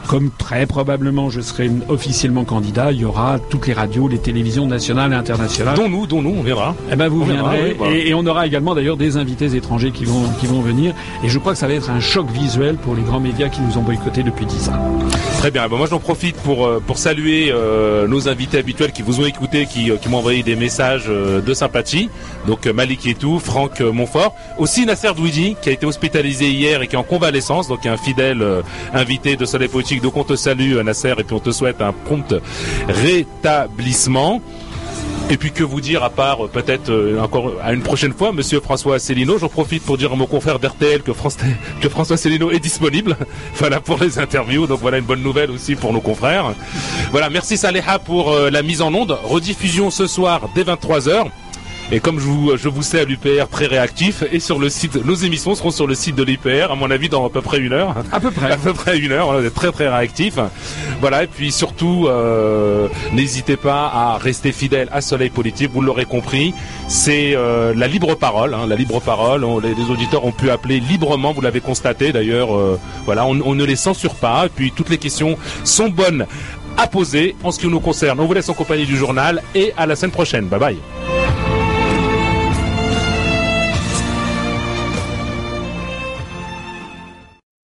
comme très probablement je serai officiellement candidat, il y aura toutes les radios, les télévisions nationales et internationales. Dont nous, dont nous, on verra. Eh ben vous viendrez et, on aura également d'ailleurs des invités étrangers qui vont qui vont venir. Et je crois que ça va être un choc visuel pour les grands médias qui nous ont boycottés depuis dix ans. Très bien. moi j'en profite pour euh, pour saluer euh, nos invités habituels qui vous ont écouté, qui, euh, qui m'ont envoyé des messages de sympathie. Donc Malik et tout, Franck Montfort, aussi Nasser Douidi qui a été hospitalisé hier et qui est en convalescence, donc un fidèle invité de Soleil Donc on te salue Nasser et puis on te souhaite un prompt rétablissement. Et puis que vous dire à part euh, peut-être euh, encore à une prochaine fois, Monsieur François Célineau. J'en profite pour dire à mon confrère d'RTL que, François Célineau est disponible. <laughs> voilà pour les interviews. Donc voilà une bonne nouvelle aussi pour nos confrères. Voilà, merci Saléha pour euh, la mise en onde. Rediffusion ce soir dès 23 h et comme je vous, je vous sais à l'UPR très réactif, et sur le site, nos émissions seront sur le site de l'UPR, à mon avis, dans à peu près une heure. À peu près. <laughs> À peu près une heure, on est très très réactif. Voilà, et puis surtout, euh, n'hésitez pas à rester fidèle à Soleil Politique, vous l'aurez compris, c'est euh, la libre parole, hein, la libre parole, les, auditeurs ont pu appeler librement, vous l'avez constaté d'ailleurs, euh, voilà, on, on ne les censure pas, et puis toutes les questions sont bonnes à poser en ce qui nous concerne. On vous laisse en compagnie du journal et à la semaine prochaine. Bye bye.